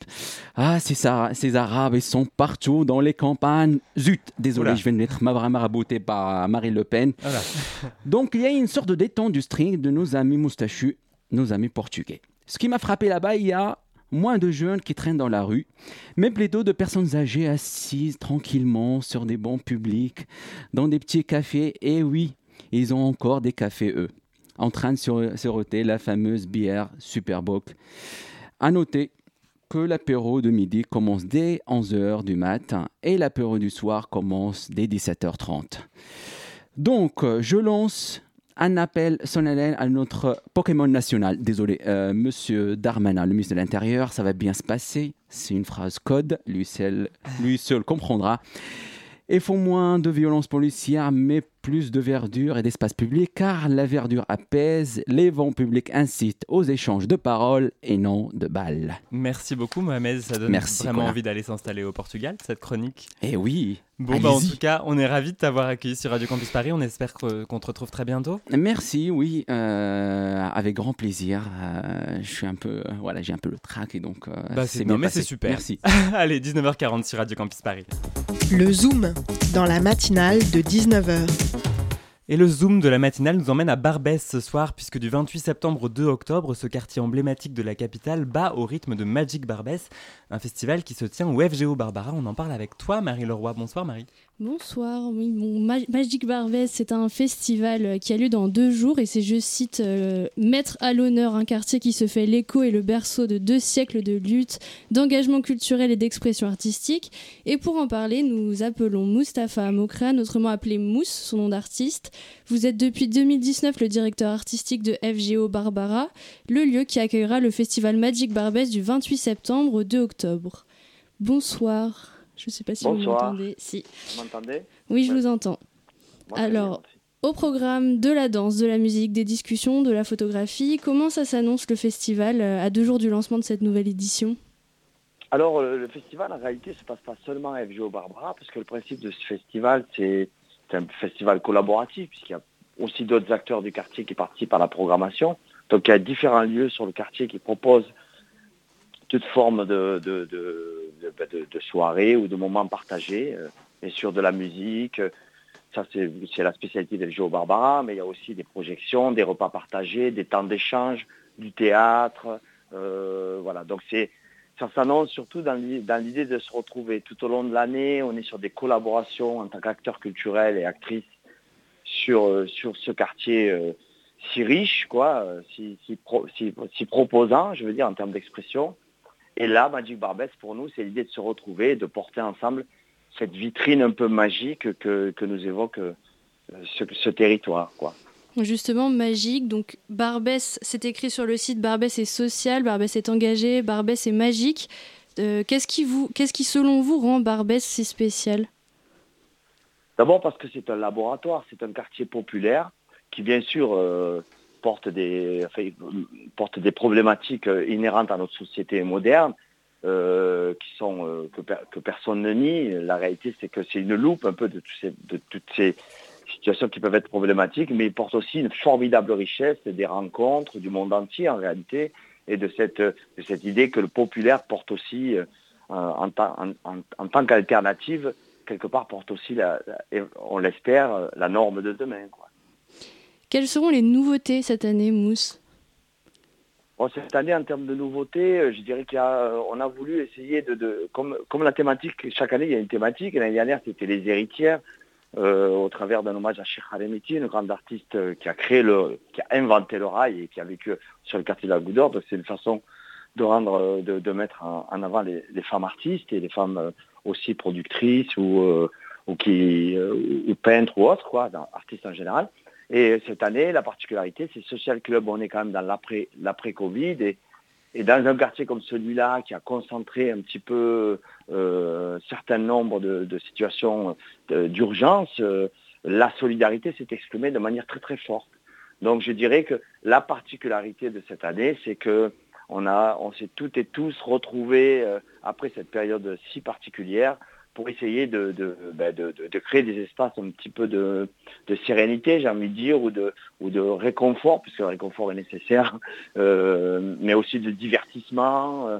Ah, c'est ça, ces arabes, ils sont partout dans les campagnes. Zut, désolé, Oula. je viens de mettre ma marabouté par Marine Le Pen. Voilà. Donc il y a une sorte de détente du string de nos amis moustachus, nos amis portugais. Ce qui m'a frappé là-bas, il y a moins de jeunes qui traînent dans la rue, mais plutôt de personnes âgées assises tranquillement sur des bancs publics, dans des petits cafés. Et oui, ils ont encore des cafés, eux, en train de se siroter la fameuse bière Superboc. À noter que l'apéro de midi commence dès 11h du matin et l'apéro du soir commence dès 17h30. Donc, euh, je lance un appel solennel à notre Pokémon national. Désolé, euh, monsieur Darmanin, le ministre de l'Intérieur, ça va bien se passer. C'est une phrase code, lui seul, lui seul comprendra. Il faut moins de violence policière, mais plus de verdure et d'espace public, car la verdure apaise, les vents publics incitent aux échanges de paroles et non de balles. Merci beaucoup Mohamed, ça donne Merci, vraiment Colin. envie d'aller s'installer au Portugal, cette chronique. Eh oui, Bon, bah, en tout cas, on est ravis de t'avoir accueilli sur Radio Campus Paris, on espère que- qu'on te retrouve très bientôt. Merci, oui, euh, avec grand plaisir. Euh, je suis un peu, euh, voilà, j'ai un peu le trac et donc. euh, Bah, c'est- bien mais c'est super. Merci. Allez, 19h40 sur Radio Campus Paris. Le Zoom, dans la matinale de 19h. Et le zoom de la matinale nous emmène à Barbès ce soir, puisque du 28 septembre au 2 octobre, ce quartier emblématique de la capitale bat au rythme de Magic Barbès, un festival qui se tient au FGO Barbara. On en parle avec toi, Marie Leroy. Bonsoir, Marie. Bonsoir, oui, Magic Barbès, c'est un festival euh, qui a lieu dans deux jours et c'est, je cite, euh, mettre à l'honneur un quartier qui se fait l'écho et le berceau de deux siècles de lutte, d'engagement culturel et d'expression artistique. Et pour en parler, nous appelons Mustapha Mokran, autrement appelé Mousse, son nom d'artiste. Vous êtes depuis 2019 le directeur artistique de FGO Barbara, le lieu qui accueillera le festival Magic Barbès du 28 septembre au 2 octobre. Bonsoir. Je ne sais pas si vous m'entendez. Si. Vous m'entendez Oui, je Ouais. vous entends. Moi, Alors. Au programme de la danse, de la musique, des discussions, de la photographie, comment ça s'annonce le festival euh, à deux jours du lancement de cette nouvelle édition? Alors, euh, le festival, en réalité, ne se passe pas seulement à FGO Barbara, parce que le principe de ce festival, c'est un festival collaboratif, puisqu'il y a aussi d'autres acteurs du quartier qui participent à la programmation. Donc, il y a différents lieux sur le quartier qui proposent toute forme de, de, de, de- soirées ou de moments partagés, euh, bien sûr de la musique. euh, Ça, c'est la spécialité de FGO Barbara, mais il y a aussi des projections, des repas partagés, des temps d'échange, du théâtre. euh, voilà, donc c'est ça s'annonce surtout dans l'idée de se retrouver. Tout au long de l'année, on est sur des collaborations en tant qu'acteurs culturels et actrices sur, sur ce quartier si riche, quoi, si, si, proposant, je veux dire, en termes d'expression. Et là, Magic Barbès, pour nous, c'est l'idée de se retrouver, de porter ensemble cette vitrine un peu magique que, que nous évoque ce, ce, territoire. Quoi. Justement, magique. Donc, Barbès, c'est écrit sur le site Barbès est social, Barbès est engagé, Barbès est magique. Euh, qu'est-ce, qui vous, qu'est-ce qui, selon vous, rend Barbès si spécial? D'abord parce que c'est un laboratoire, c'est un quartier populaire qui, bien sûr, euh, porte, des, porte des problématiques euh, inhérentes à notre société moderne, qui sont que, que, personne ne nie. La réalité, c'est que c'est une loupe un peu de, toutes ces situations qui peuvent être problématiques, mais il porte aussi une formidable richesse des rencontres du monde entier en réalité, et de cette, de cette idée que le populaire porte aussi, euh, en, tant qu'alternative, quelque part porte aussi, la, on l'espère, la norme de demain. Quelles seront les nouveautés cette année, Mousse? Cette année, en termes de nouveautés, euh, je dirais qu'on a, on a voulu essayer de, comme, comme, la thématique, chaque année il y a une thématique, l'année dernière c'était les héritières, euh, au travers d'un hommage à Sheikh une grande artiste euh, qui a créé le, qui a inventé le rail et qui a vécu sur le quartier de la Goudor. Donc c'est une façon de rendre, euh, de, mettre en, avant les, les, femmes artistes et les femmes aussi productrices ou, ou qui ou peintres ou autres, quoi, artistes en général. Et cette année, la particularité, c'est Social Club. On est quand même dans l'après l'après Covid et dans un quartier comme celui-là, qui a concentré un petit peu euh, certain nombre de, situations euh, d'urgence, euh, la solidarité s'est exprimée de manière très très forte. Donc je dirais que la particularité de cette année, c'est que on, on s'est toutes et tous retrouvés après cette période si particulière pour essayer ben, de, de, créer des espaces un petit peu de, sérénité, j'ai envie de dire, ou de, ou de réconfort, puisque le réconfort est nécessaire, euh, mais aussi de divertissement, euh,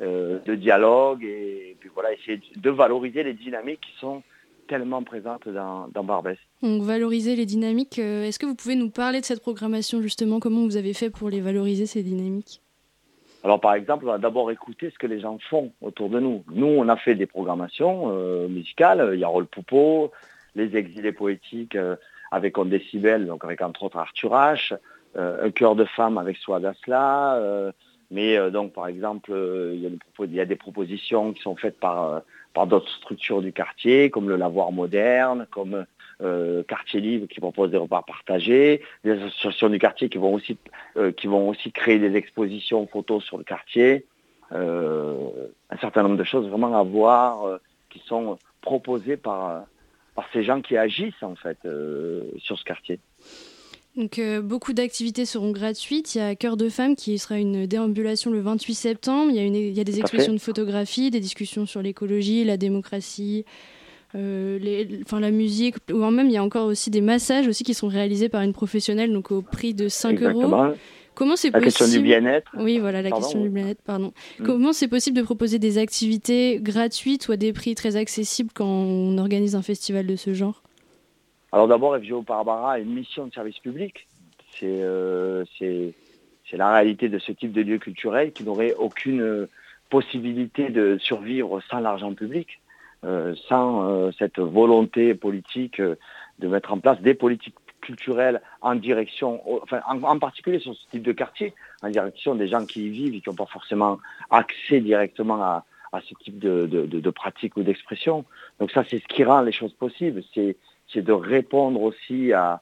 euh, de dialogue, et, puis voilà, essayer de valoriser les dynamiques qui sont tellement présentes dans, dans Barbès. Donc valoriser les dynamiques, est-ce que vous pouvez nous parler de cette programmation justement, comment vous avez fait pour les valoriser ces dynamiques? Alors par exemple, on va d'abord écouter ce que les gens font autour de nous. Nous, on a fait des programmations euh, musicales, il y a Poupeau, les exilés poétiques euh, avec On Décibel, donc avec entre autres Arthur H, euh, un cœur de femme avec Soa Dasla, mais donc par exemple, il y, a des propositions qui sont faites par d'autres structures du quartier, comme le Lavoir Moderne, comme euh, quartier libre qui propose des repas partagés, des associations du quartier qui vont aussi, euh, qui vont aussi créer des expositions photos sur le quartier, euh, un certain nombre de choses vraiment à voir qui sont proposées par, par ces gens qui agissent en fait sur ce quartier. Donc beaucoup d'activités seront gratuites. Il y a Cœur de Femmes qui sera une déambulation le 28 septembre. Il y a, une, il y a des expositions de photographie, des discussions sur l'écologie, la démocratie, euh, les, enfin, la musique, ou même il y a encore aussi des massages aussi qui sont réalisés par une professionnelle, donc au prix de 5 euros. Comment c'est possible La question du bien-être. Oui, voilà, la question du bien-être, pardon. Mm. Comment c'est possible de proposer des activités gratuites ou à des prix très accessibles quand on organise un festival de ce genre? Alors d'abord, FGO Barbara a une mission de service public. Euh, c'est c'est la réalité de ce type de lieu culturel qui n'aurait aucune possibilité de survivre sans l'argent public. Euh, sans euh, cette volonté politique euh, de mettre en place des politiques culturelles en direction, en, particulier sur ce type de quartier, en direction des gens qui y vivent et qui n'ont pas forcément accès directement à, ce type de, de, ou d'expressions. Donc ça, c'est ce qui rend les choses possibles, c'est de répondre aussi à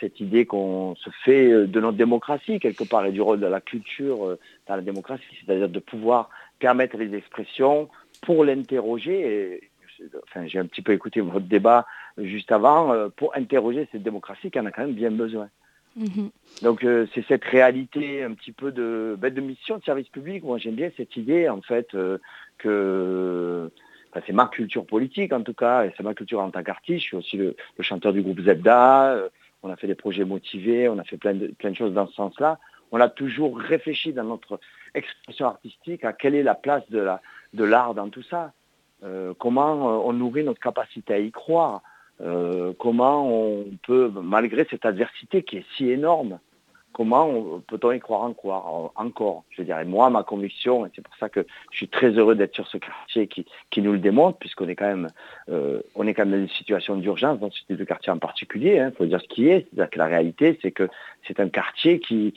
cette idée qu'on se fait de notre démocratie quelque part et du rôle de la culture dans la démocratie, c'est-à-dire de pouvoir permettre les expressions, pour l'interroger, enfin, j'ai un petit peu écouté votre débat juste avant, euh, pour interroger cette démocratie qui en a quand même bien besoin. Mhm. Donc euh, c'est cette réalité un petit peu de, ben, de mission de service public. Moi j'aime bien cette idée en fait euh, que c'est ma culture politique en tout cas, et c'est ma culture en tant qu'artiste. Je suis aussi le, chanteur du groupe Zebda. on a fait des projets motivés, on a fait plein de, plein de choses dans ce sens-là. On a toujours réfléchi dans notre expression artistique à quelle est la place de la, de l'art dans tout ça. Euh, comment euh, on nourrit notre capacité à y croire, euh, comment on peut, malgré cette adversité qui est si énorme, comment peut-on y croire encore, encore Je dirais, moi, ma conviction, et c'est pour ça que je suis très heureux d'être sur ce quartier qui, nous le démontre, puisqu'on est quand même, est quand même dans une situation d'urgence dans ce type de quartier en particulier. Il hein. faut dire ce qui est, c'est-à-dire que la réalité, c'est que c'est un quartier qui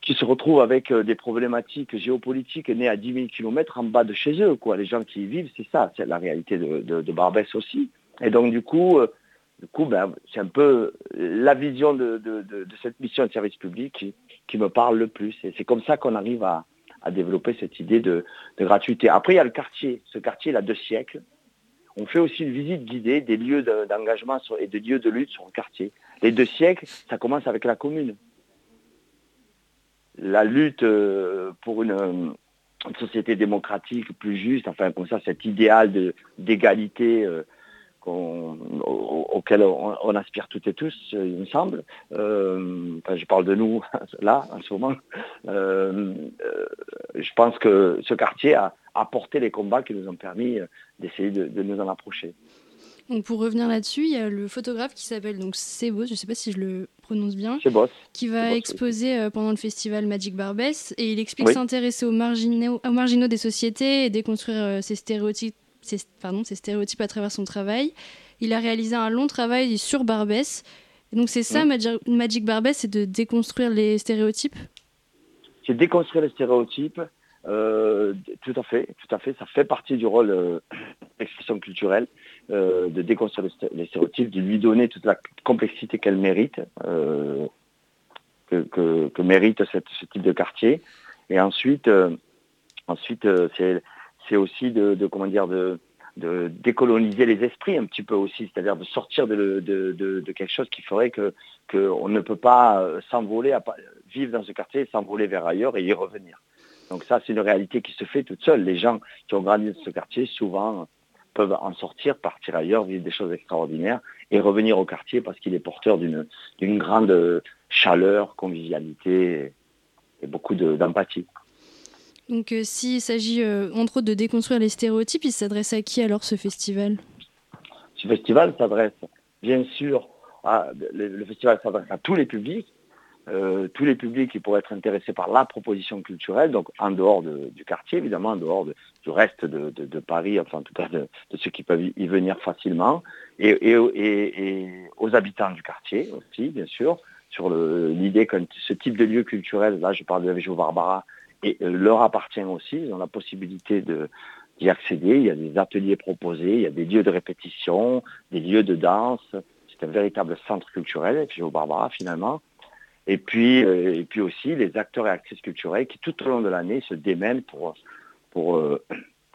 qui se retrouve avec euh, des problématiques géopolitiques nées à 10 000 km en bas de chez eux. Les gens qui y vivent, c'est ça, c'est la réalité de, de, Barbès aussi. Et donc du coup, euh, du coup ben, c'est un peu la vision de, cette mission de service public qui, me parle le plus. Et c'est comme ça qu'on arrive à, à, développer cette idée de, gratuité. Après, il y a le quartier. Ce quartier, il a deux siècles. On fait aussi une visite guidée des lieux d'engagement et des lieux de lutte sur le quartier. Les deux siècles, ça commence avec la commune la lutte euh, pour une, société démocratique plus juste, enfin comme ça, cet idéal d'égalité euh, auquel on, aspire toutes et tous, il me semble. Euh, je parle de nous là, en ce moment. je pense que ce quartier a apporté les combats qui nous ont permis d'essayer de nous en approcher. Donc pour revenir là-dessus, il y a le photographe qui s'appelle donc Sebos, je ne sais pas si je le prononce bien, qui va exposer euh, pendant le festival Magic Barbès et il explique s'intéresser aux marginaux, aux marginaux des sociétés et déconstruire euh, ces stéréotypes, pardon, ces stéréotypes à travers son travail. Il a réalisé un long travail sur Barbès. donc c'est ça, Magic Barbès, c'est de déconstruire les stéréotypes? C'est déconstruire les stéréotypes, euh, tout à fait, tout à fait. Ça fait partie du rôle euh, d'expression culturelle, euh, de déconstruire les stéréotypes, de lui donner toute la complexité qu'elle mérite, que, mérite ce type de quartier. Et ensuite, ensuite c'est aussi de, de, décoloniser les esprits un petit peu aussi, c'est-à-dire de sortir de, quelque chose qui ferait que qu'on ne peut pas s'envoler, vivre dans ce quartier, s'envoler vers ailleurs et y revenir. Donc ça, c'est une réalité qui se fait toute seule. Les gens qui ont grandi dans ce quartier, souvent, peuvent en sortir, partir ailleurs, vivre des choses extraordinaires et revenir au quartier parce qu'il est porteur d'une grande chaleur, convivialité et beaucoup d'empathie. Donc euh, s'il s'agit euh, entre autres de déconstruire les stéréotypes, il s'adresse à qui alors ce festival? Ce festival s'adresse bien sûr à, le festival s'adresse à tous les publics, euh, tous les publics qui pourraient être intéressés par la proposition culturelle, donc en dehors du quartier, évidemment, en dehors du reste de, Paris, enfin en tout cas de, ceux qui peuvent y venir facilement, et, aux habitants du quartier aussi, bien sûr, sur l'idée que ce type de lieu culturel, là je parle de Végio Barbara, et, euh, leur appartient aussi, ils ont la possibilité d'y accéder, il y a des ateliers proposés, il y a des lieux de répétition, des lieux de danse, c'est un véritable centre culturel, Végio Barbara finalement, et puis, euh, et puis aussi les acteurs et actrices culturels qui tout au long de l'année se démènent pour, euh,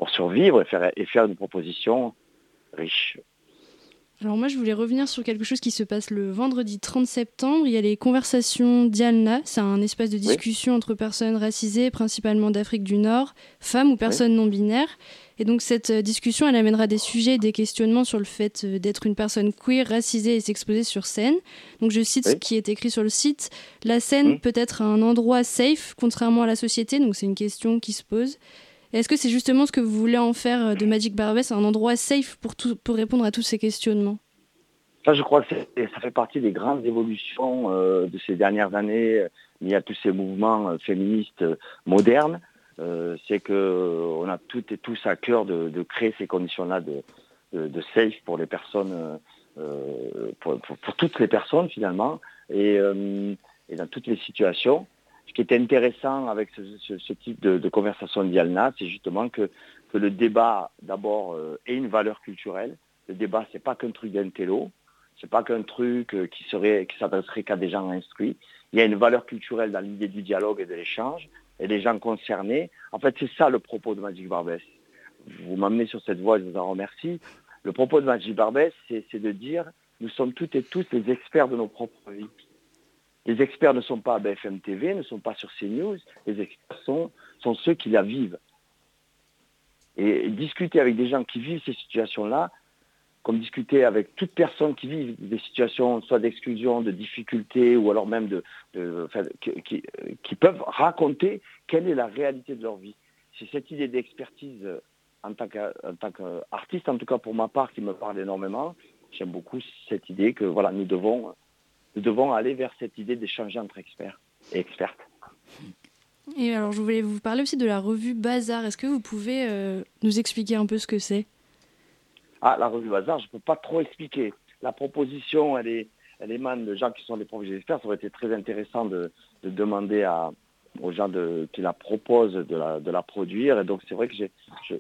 survivre et faire, et faire une proposition riche. Alors moi, je voulais revenir sur quelque chose qui se passe le vendredi 30 septembre. Il y a les conversations Dialna. C'est un espace de discussion entre personnes racisées, principalement d'Afrique du Nord, femmes ou personnes non binaires. Et donc cette euh, discussion, elle amènera des sujets, des questionnements sur le fait euh, d'être une personne queer, racisée et s'exposer sur scène. Donc je cite ce qui est écrit sur le site. La scène peut être un endroit safe, contrairement à la société. Donc c'est une question qui se pose. Est-ce que c'est justement ce que vous voulez en faire euh, de Magic Barbès, un endroit safe pour, tout, pour répondre à tous ces questionnements? Ça, je crois que ça fait partie des grandes évolutions de ces dernières années. Il y a tous ces mouvements féministes modernes. Euh, c'est qu'on a toutes et tous à cœur de, créer ces conditions-là de, safe pour les personnes, euh, pour, toutes les personnes finalement, euh, et, dans toutes les situations. Ce qui est intéressant avec ce, type de, conversation d'Ialna, c'est justement que, que, le débat, d'abord, ait une valeur culturelle. Le débat, c'est pas qu'un truc d'intello, c'est pas qu'un truc qui serait, qui s'adresserait qu'à des gens instruits. Il y a une valeur culturelle dans l'idée du dialogue et de l'échange et les gens concernés. En fait, c'est ça le propos de Magic Barbès. Vous m'amenez sur cette voie, je vous en remercie. Le propos de Magic Barbès, c'est de dire, nous sommes toutes et tous les experts de nos propres vies. Les experts ne sont pas à BFM TV, ne sont pas sur CNews, les experts sont, ceux qui la vivent. Et discuter avec des gens qui vivent ces situations-là, comme discuter avec toute personne qui vit des situations soit d'exclusion, de difficulté ou alors même de, qui, peuvent raconter quelle est la réalité de leur vie. C'est cette idée d'expertise en tant qu'artiste, en tout cas pour ma part, qui me parle énormément. J'aime beaucoup cette idée que voilà, nous devons nous devons aller vers cette idée d'échanger entre experts et expertes. Et alors, je voulais vous parler aussi de la revue Bazar. Est-ce que vous pouvez euh, nous expliquer un peu ce que c'est? Ah, la revue Bazar, je ne peux pas trop expliquer. La proposition, elle, est, elle émane de gens qui sont des professionnels experts. Ça aurait été très intéressant de, de demander à, aux gens de, qui la proposent de la, de la produire. Et donc, c'est vrai que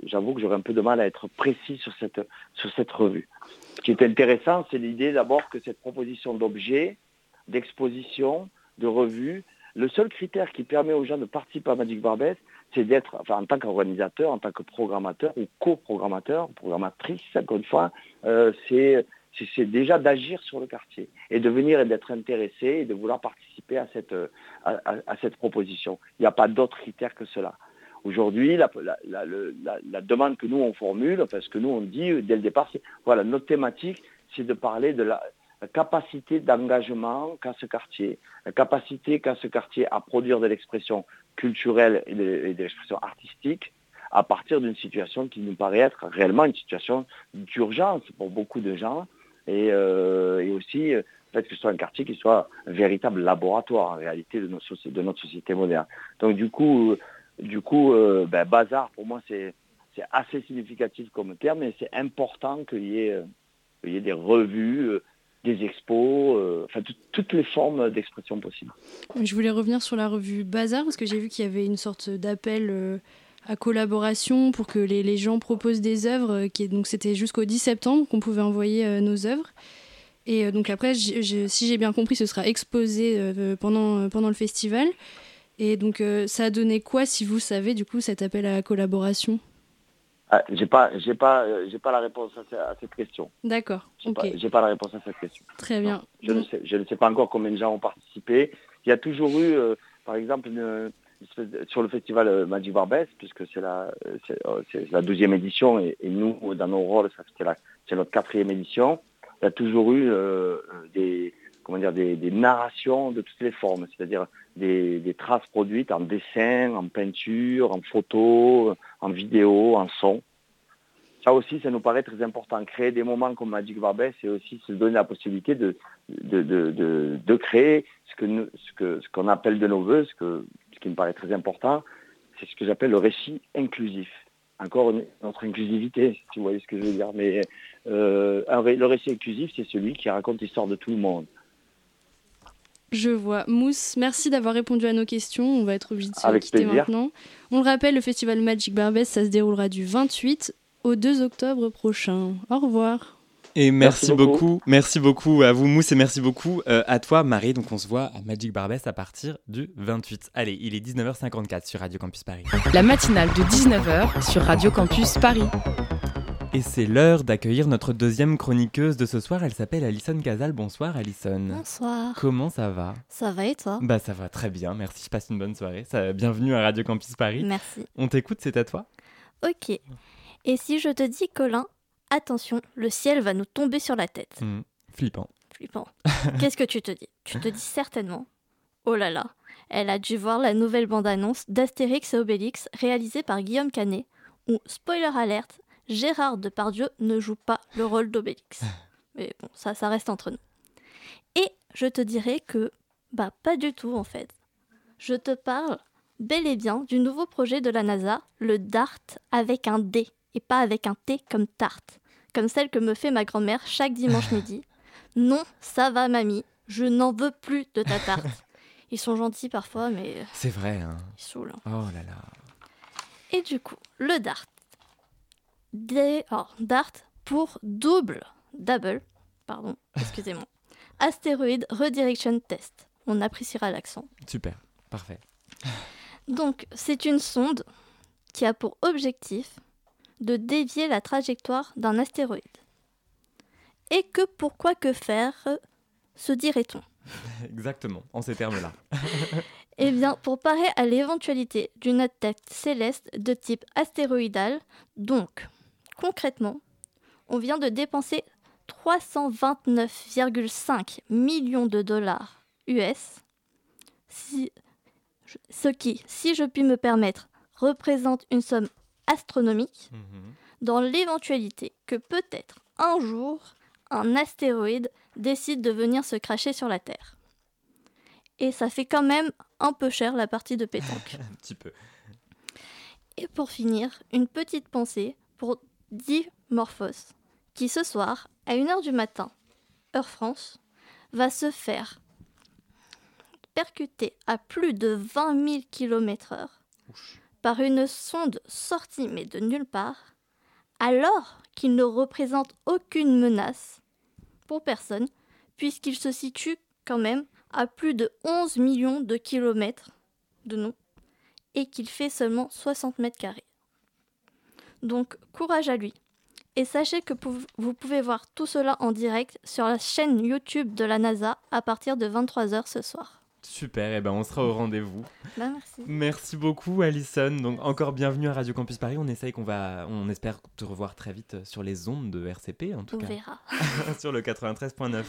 j'avoue que j'aurais un peu de mal à être précis sur cette, sur cette revue. Ce qui est intéressant, c'est l'idée d'abord que cette proposition d'objet, d'exposition, de revue, le seul critère qui permet aux gens de participer à Magic Barbès, c'est d'être, enfin, en tant qu'organisateur, en tant que programmateur ou coprogrammateur, programmatrice, encore une fois, euh, c'est c'est déjà d'agir sur le quartier et de venir et d'être intéressé et de vouloir participer à cette, à, cette proposition. Il n'y a pas d'autre critère que cela. Aujourd'hui, la, la, demande que nous on formule, parce que nous on dit dès le départ, c'est voilà, notre thématique, c'est de parler de la, capacité d'engagement qu'a ce quartier, la capacité qu'a ce quartier à produire de l'expression culturelle et de, l'expression artistique à partir d'une situation qui nous paraît être réellement une situation d'urgence pour beaucoup de gens et, euh, aussi euh, fait que ce soit un quartier qui soit un véritable laboratoire en réalité de, notre société moderne. Donc du coup, euh, du coup ben, bazar pour moi c'est assez significatif comme terme et c'est important qu'il y, y, ait des revues des expos, euh, enfin toutes les formes d'expression possibles. Je voulais revenir sur la revue Bazar parce que j'ai vu qu'il y avait une sorte d'appel euh, à collaboration pour que les, gens proposent des œuvres. Euh, donc c'était jusqu'au 10 septembre qu'on pouvait envoyer nos œuvres. Et donc après, si j'ai bien compris, ce sera exposé pendant, pendant le festival. Et donc ça a donné quoi, si vous savez, du coup, cet appel à collaboration? Ah, j'ai pas, j'ai pas, euh, j'ai pas la réponse à, cette question. D'accord. J'ai pas, pas, la réponse à cette question. Très bien. je, ne sais, je ne sais pas encore combien de gens ont participé. Il y a toujours eu, euh, par exemple, sur le festival euh, Magic Barbès, puisque c'est la, c'est, la deuxième édition, et, nous, dans nos rôles, ça, c'est, la, c'est notre quatrième édition. Il y a toujours eu des, comment dire, des, des, narrations de toutes les formes, c'est-à-dire des, des, traces produites en dessin, en peinture, en photo, en vidéo, en son. Ça aussi, ça nous paraît très important. Créer des moments comme Magic Barbet, c'est aussi se donner la possibilité de, de, de, de, créer ce qu'on ce que, ce appelle de nos voeux, ce, que, ce qui me paraît très important, c'est ce que j'appelle le récit inclusif. Encore notre inclusivité, si vous voyez ce que je veux dire. Mais euh, le récit inclusif, c'est celui qui raconte l'histoire de tout le monde. Je vois. Mousse, merci d'avoir répondu à nos questions. On va être obligé de se quitter maintenant. On le rappelle, le festival Magic Barbès, ça se déroulera du 28 au 2 octobre prochain. Au revoir. Et merci, beaucoup. merci beaucoup à vous Mousse et merci beaucoup euh, à toi Marie. Donc on se voit à Magic Barbès à partir du 28. Allez, il est 19h54 sur Radio Campus Paris. La matinale de 19h sur Radio Campus Paris. Et c'est l'heure d'accueillir notre deuxième chroniqueuse de ce soir. Elle s'appelle Alison Casal. Bonsoir Alison. Bonsoir. Comment ça va? Ça va et toi? Bah ça va très bien, merci. Je passe une bonne soirée. Ça, bienvenue à Radio Campus Paris. Merci. On t'écoute, c'est à toi. Ok. Et si je te dis Colin, attention, le ciel va nous tomber sur la tête. Mmh, flippant. Flippant. Qu'est-ce que tu te dis? Tu te dis certainement Oh là là, elle a dû voir la nouvelle bande-annonce d'Astérix et Obélix réalisée par Guillaume Canet, ou, spoiler alerte, Gérard Depardieu ne joue pas le rôle d'Obélix. Mais bon, ça, ça reste entre nous. Et je te dirais que, bah, pas du tout en fait. Je te parle bel et bien du nouveau projet de la NASA, le DART avec un D et pas avec un T comme tarte, comme celle que me fait ma grand-mère chaque dimanche midi. Non, ça va, mamie, je n'en veux plus de ta tarte. Ils sont gentils parfois, mais. C'est vrai, hein. Ils saoulent. Hein. Oh là là. Et du coup, le DART, DART pour double, double, pardon, excusez-moi, astéroïde redirection test. On appréciera l'accent. Super, parfait. Donc, c'est une sonde qui a pour objectif de dévier la trajectoire d'un astéroïde. Et que pourquoi que faire, se dirait-on? Exactement, en ces termes-là. eh bien, pour parer à l'éventualité d'une attaque céleste de type astéroïdal, donc Concrètement, on vient de dépenser 329,5 millions de dollars US, ce qui, si je puis me permettre, représente une somme astronomique, mhm. dans l'éventualité que peut-être un jour un astéroïde décide de venir se cracher sur la Terre. Et ça fait quand même un peu cher la partie de pétanque. un petit peu. Et pour finir, une petite pensée pour Dimorphos, qui ce soir, à 1h du matin, heure France, va se faire percuter à plus de 20 000 km/h par une sonde sortie mais de nulle part, alors qu'il ne représente aucune menace pour personne, puisqu'il se situe quand même à plus de 11 millions de kilomètres de nous et qu'il fait seulement 60 mètres carrés. Donc courage à lui. Et sachez que vous pouvez voir tout cela en direct sur la chaîne YouTube de la NASA à partir de 23h ce soir. Super, et eh ben on sera au rendez-vous. Bah, merci. Merci beaucoup Alison. Donc encore bienvenue à Radio Campus Paris. On essaye qu'on va on espère te revoir très vite sur les ondes de RCP en tout on cas. verra. sur le 93.9.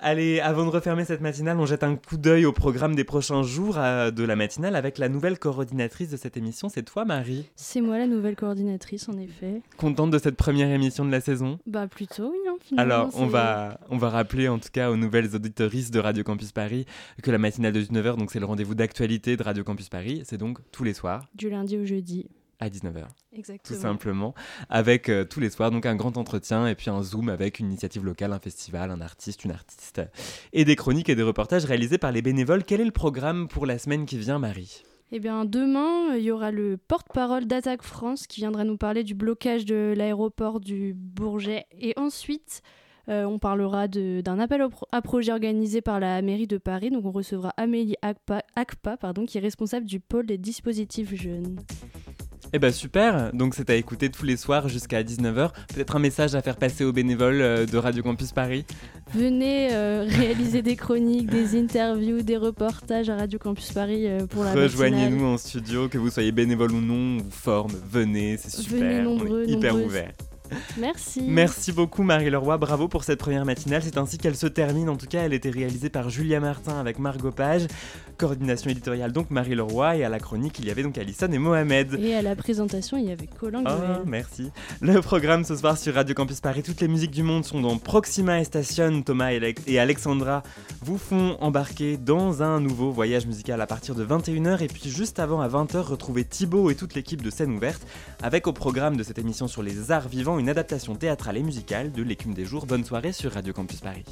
Allez, avant de refermer cette matinale, on jette un coup d'œil au programme des prochains jours euh, de la matinale avec la nouvelle coordinatrice de cette émission. C'est toi, Marie C'est moi la nouvelle coordinatrice, en effet. Contente de cette première émission de la saison? Bah plutôt, oui. Hein, finalement, Alors, on va, on va rappeler en tout cas aux nouvelles auditorices de Radio Campus Paris que la matinale de 19h, donc c'est le rendez-vous d'actualité de Radio Campus Paris. C'est donc tous les soirs Du lundi au jeudi. à 19h. tout Exactement. simplement, avec euh, tous les soirs donc un grand entretien et puis un zoom avec une initiative locale, un festival, un artiste, une artiste, et des chroniques et des reportages réalisés par les bénévoles. Quel est le programme pour la semaine qui vient, Marie? Eh bien, demain, euh, il y aura le porte-parole d'Attaque France qui viendra nous parler du blocage de l'aéroport du Bourget. Et ensuite, euh, on parlera d'un appel au pro- à projet organisé par la mairie de Paris. Donc, on recevra Amélie Akpa, Akpa, pardon, qui est responsable du pôle des dispositifs jeunes. Eh ben super, donc c'est à écouter tous les soirs jusqu'à 19h. Peut-être un message à faire passer aux bénévoles euh, de Radio Campus Paris. Venez euh, réaliser des chroniques, des interviews, des reportages à Radio Campus Paris euh, pour la Rejoignez-nous en studio, que vous soyez bénévole ou non, on vous forme, venez, c'est super, Venez on nombreux, est hyper nombreuses. ouvert. Merci. Merci beaucoup Marie Leroy, bravo pour cette première matinale. C'est ainsi qu'elle se termine. En tout cas, elle était réalisée par Julia Martin avec Margot Page, coordination éditoriale donc Marie Leroy et à la chronique il y avait donc Alison et Mohamed. Et à la présentation, il y avait Colin Oh, merci. Le programme ce soir sur Radio Campus Paris, toutes les musiques du monde sont dans Proxima et Station. Thomas et Alex- et Alexandra vous font embarquer dans un nouveau voyage musical à partir de 21h. Et puis juste avant à 20h, retrouvez Thibaut et toute l'équipe de scène ouverte avec au programme de cette émission sur les arts vivants une adaptation théâtrale et musicale de L'écume des jours. Bonne soirée sur Radio Campus Paris.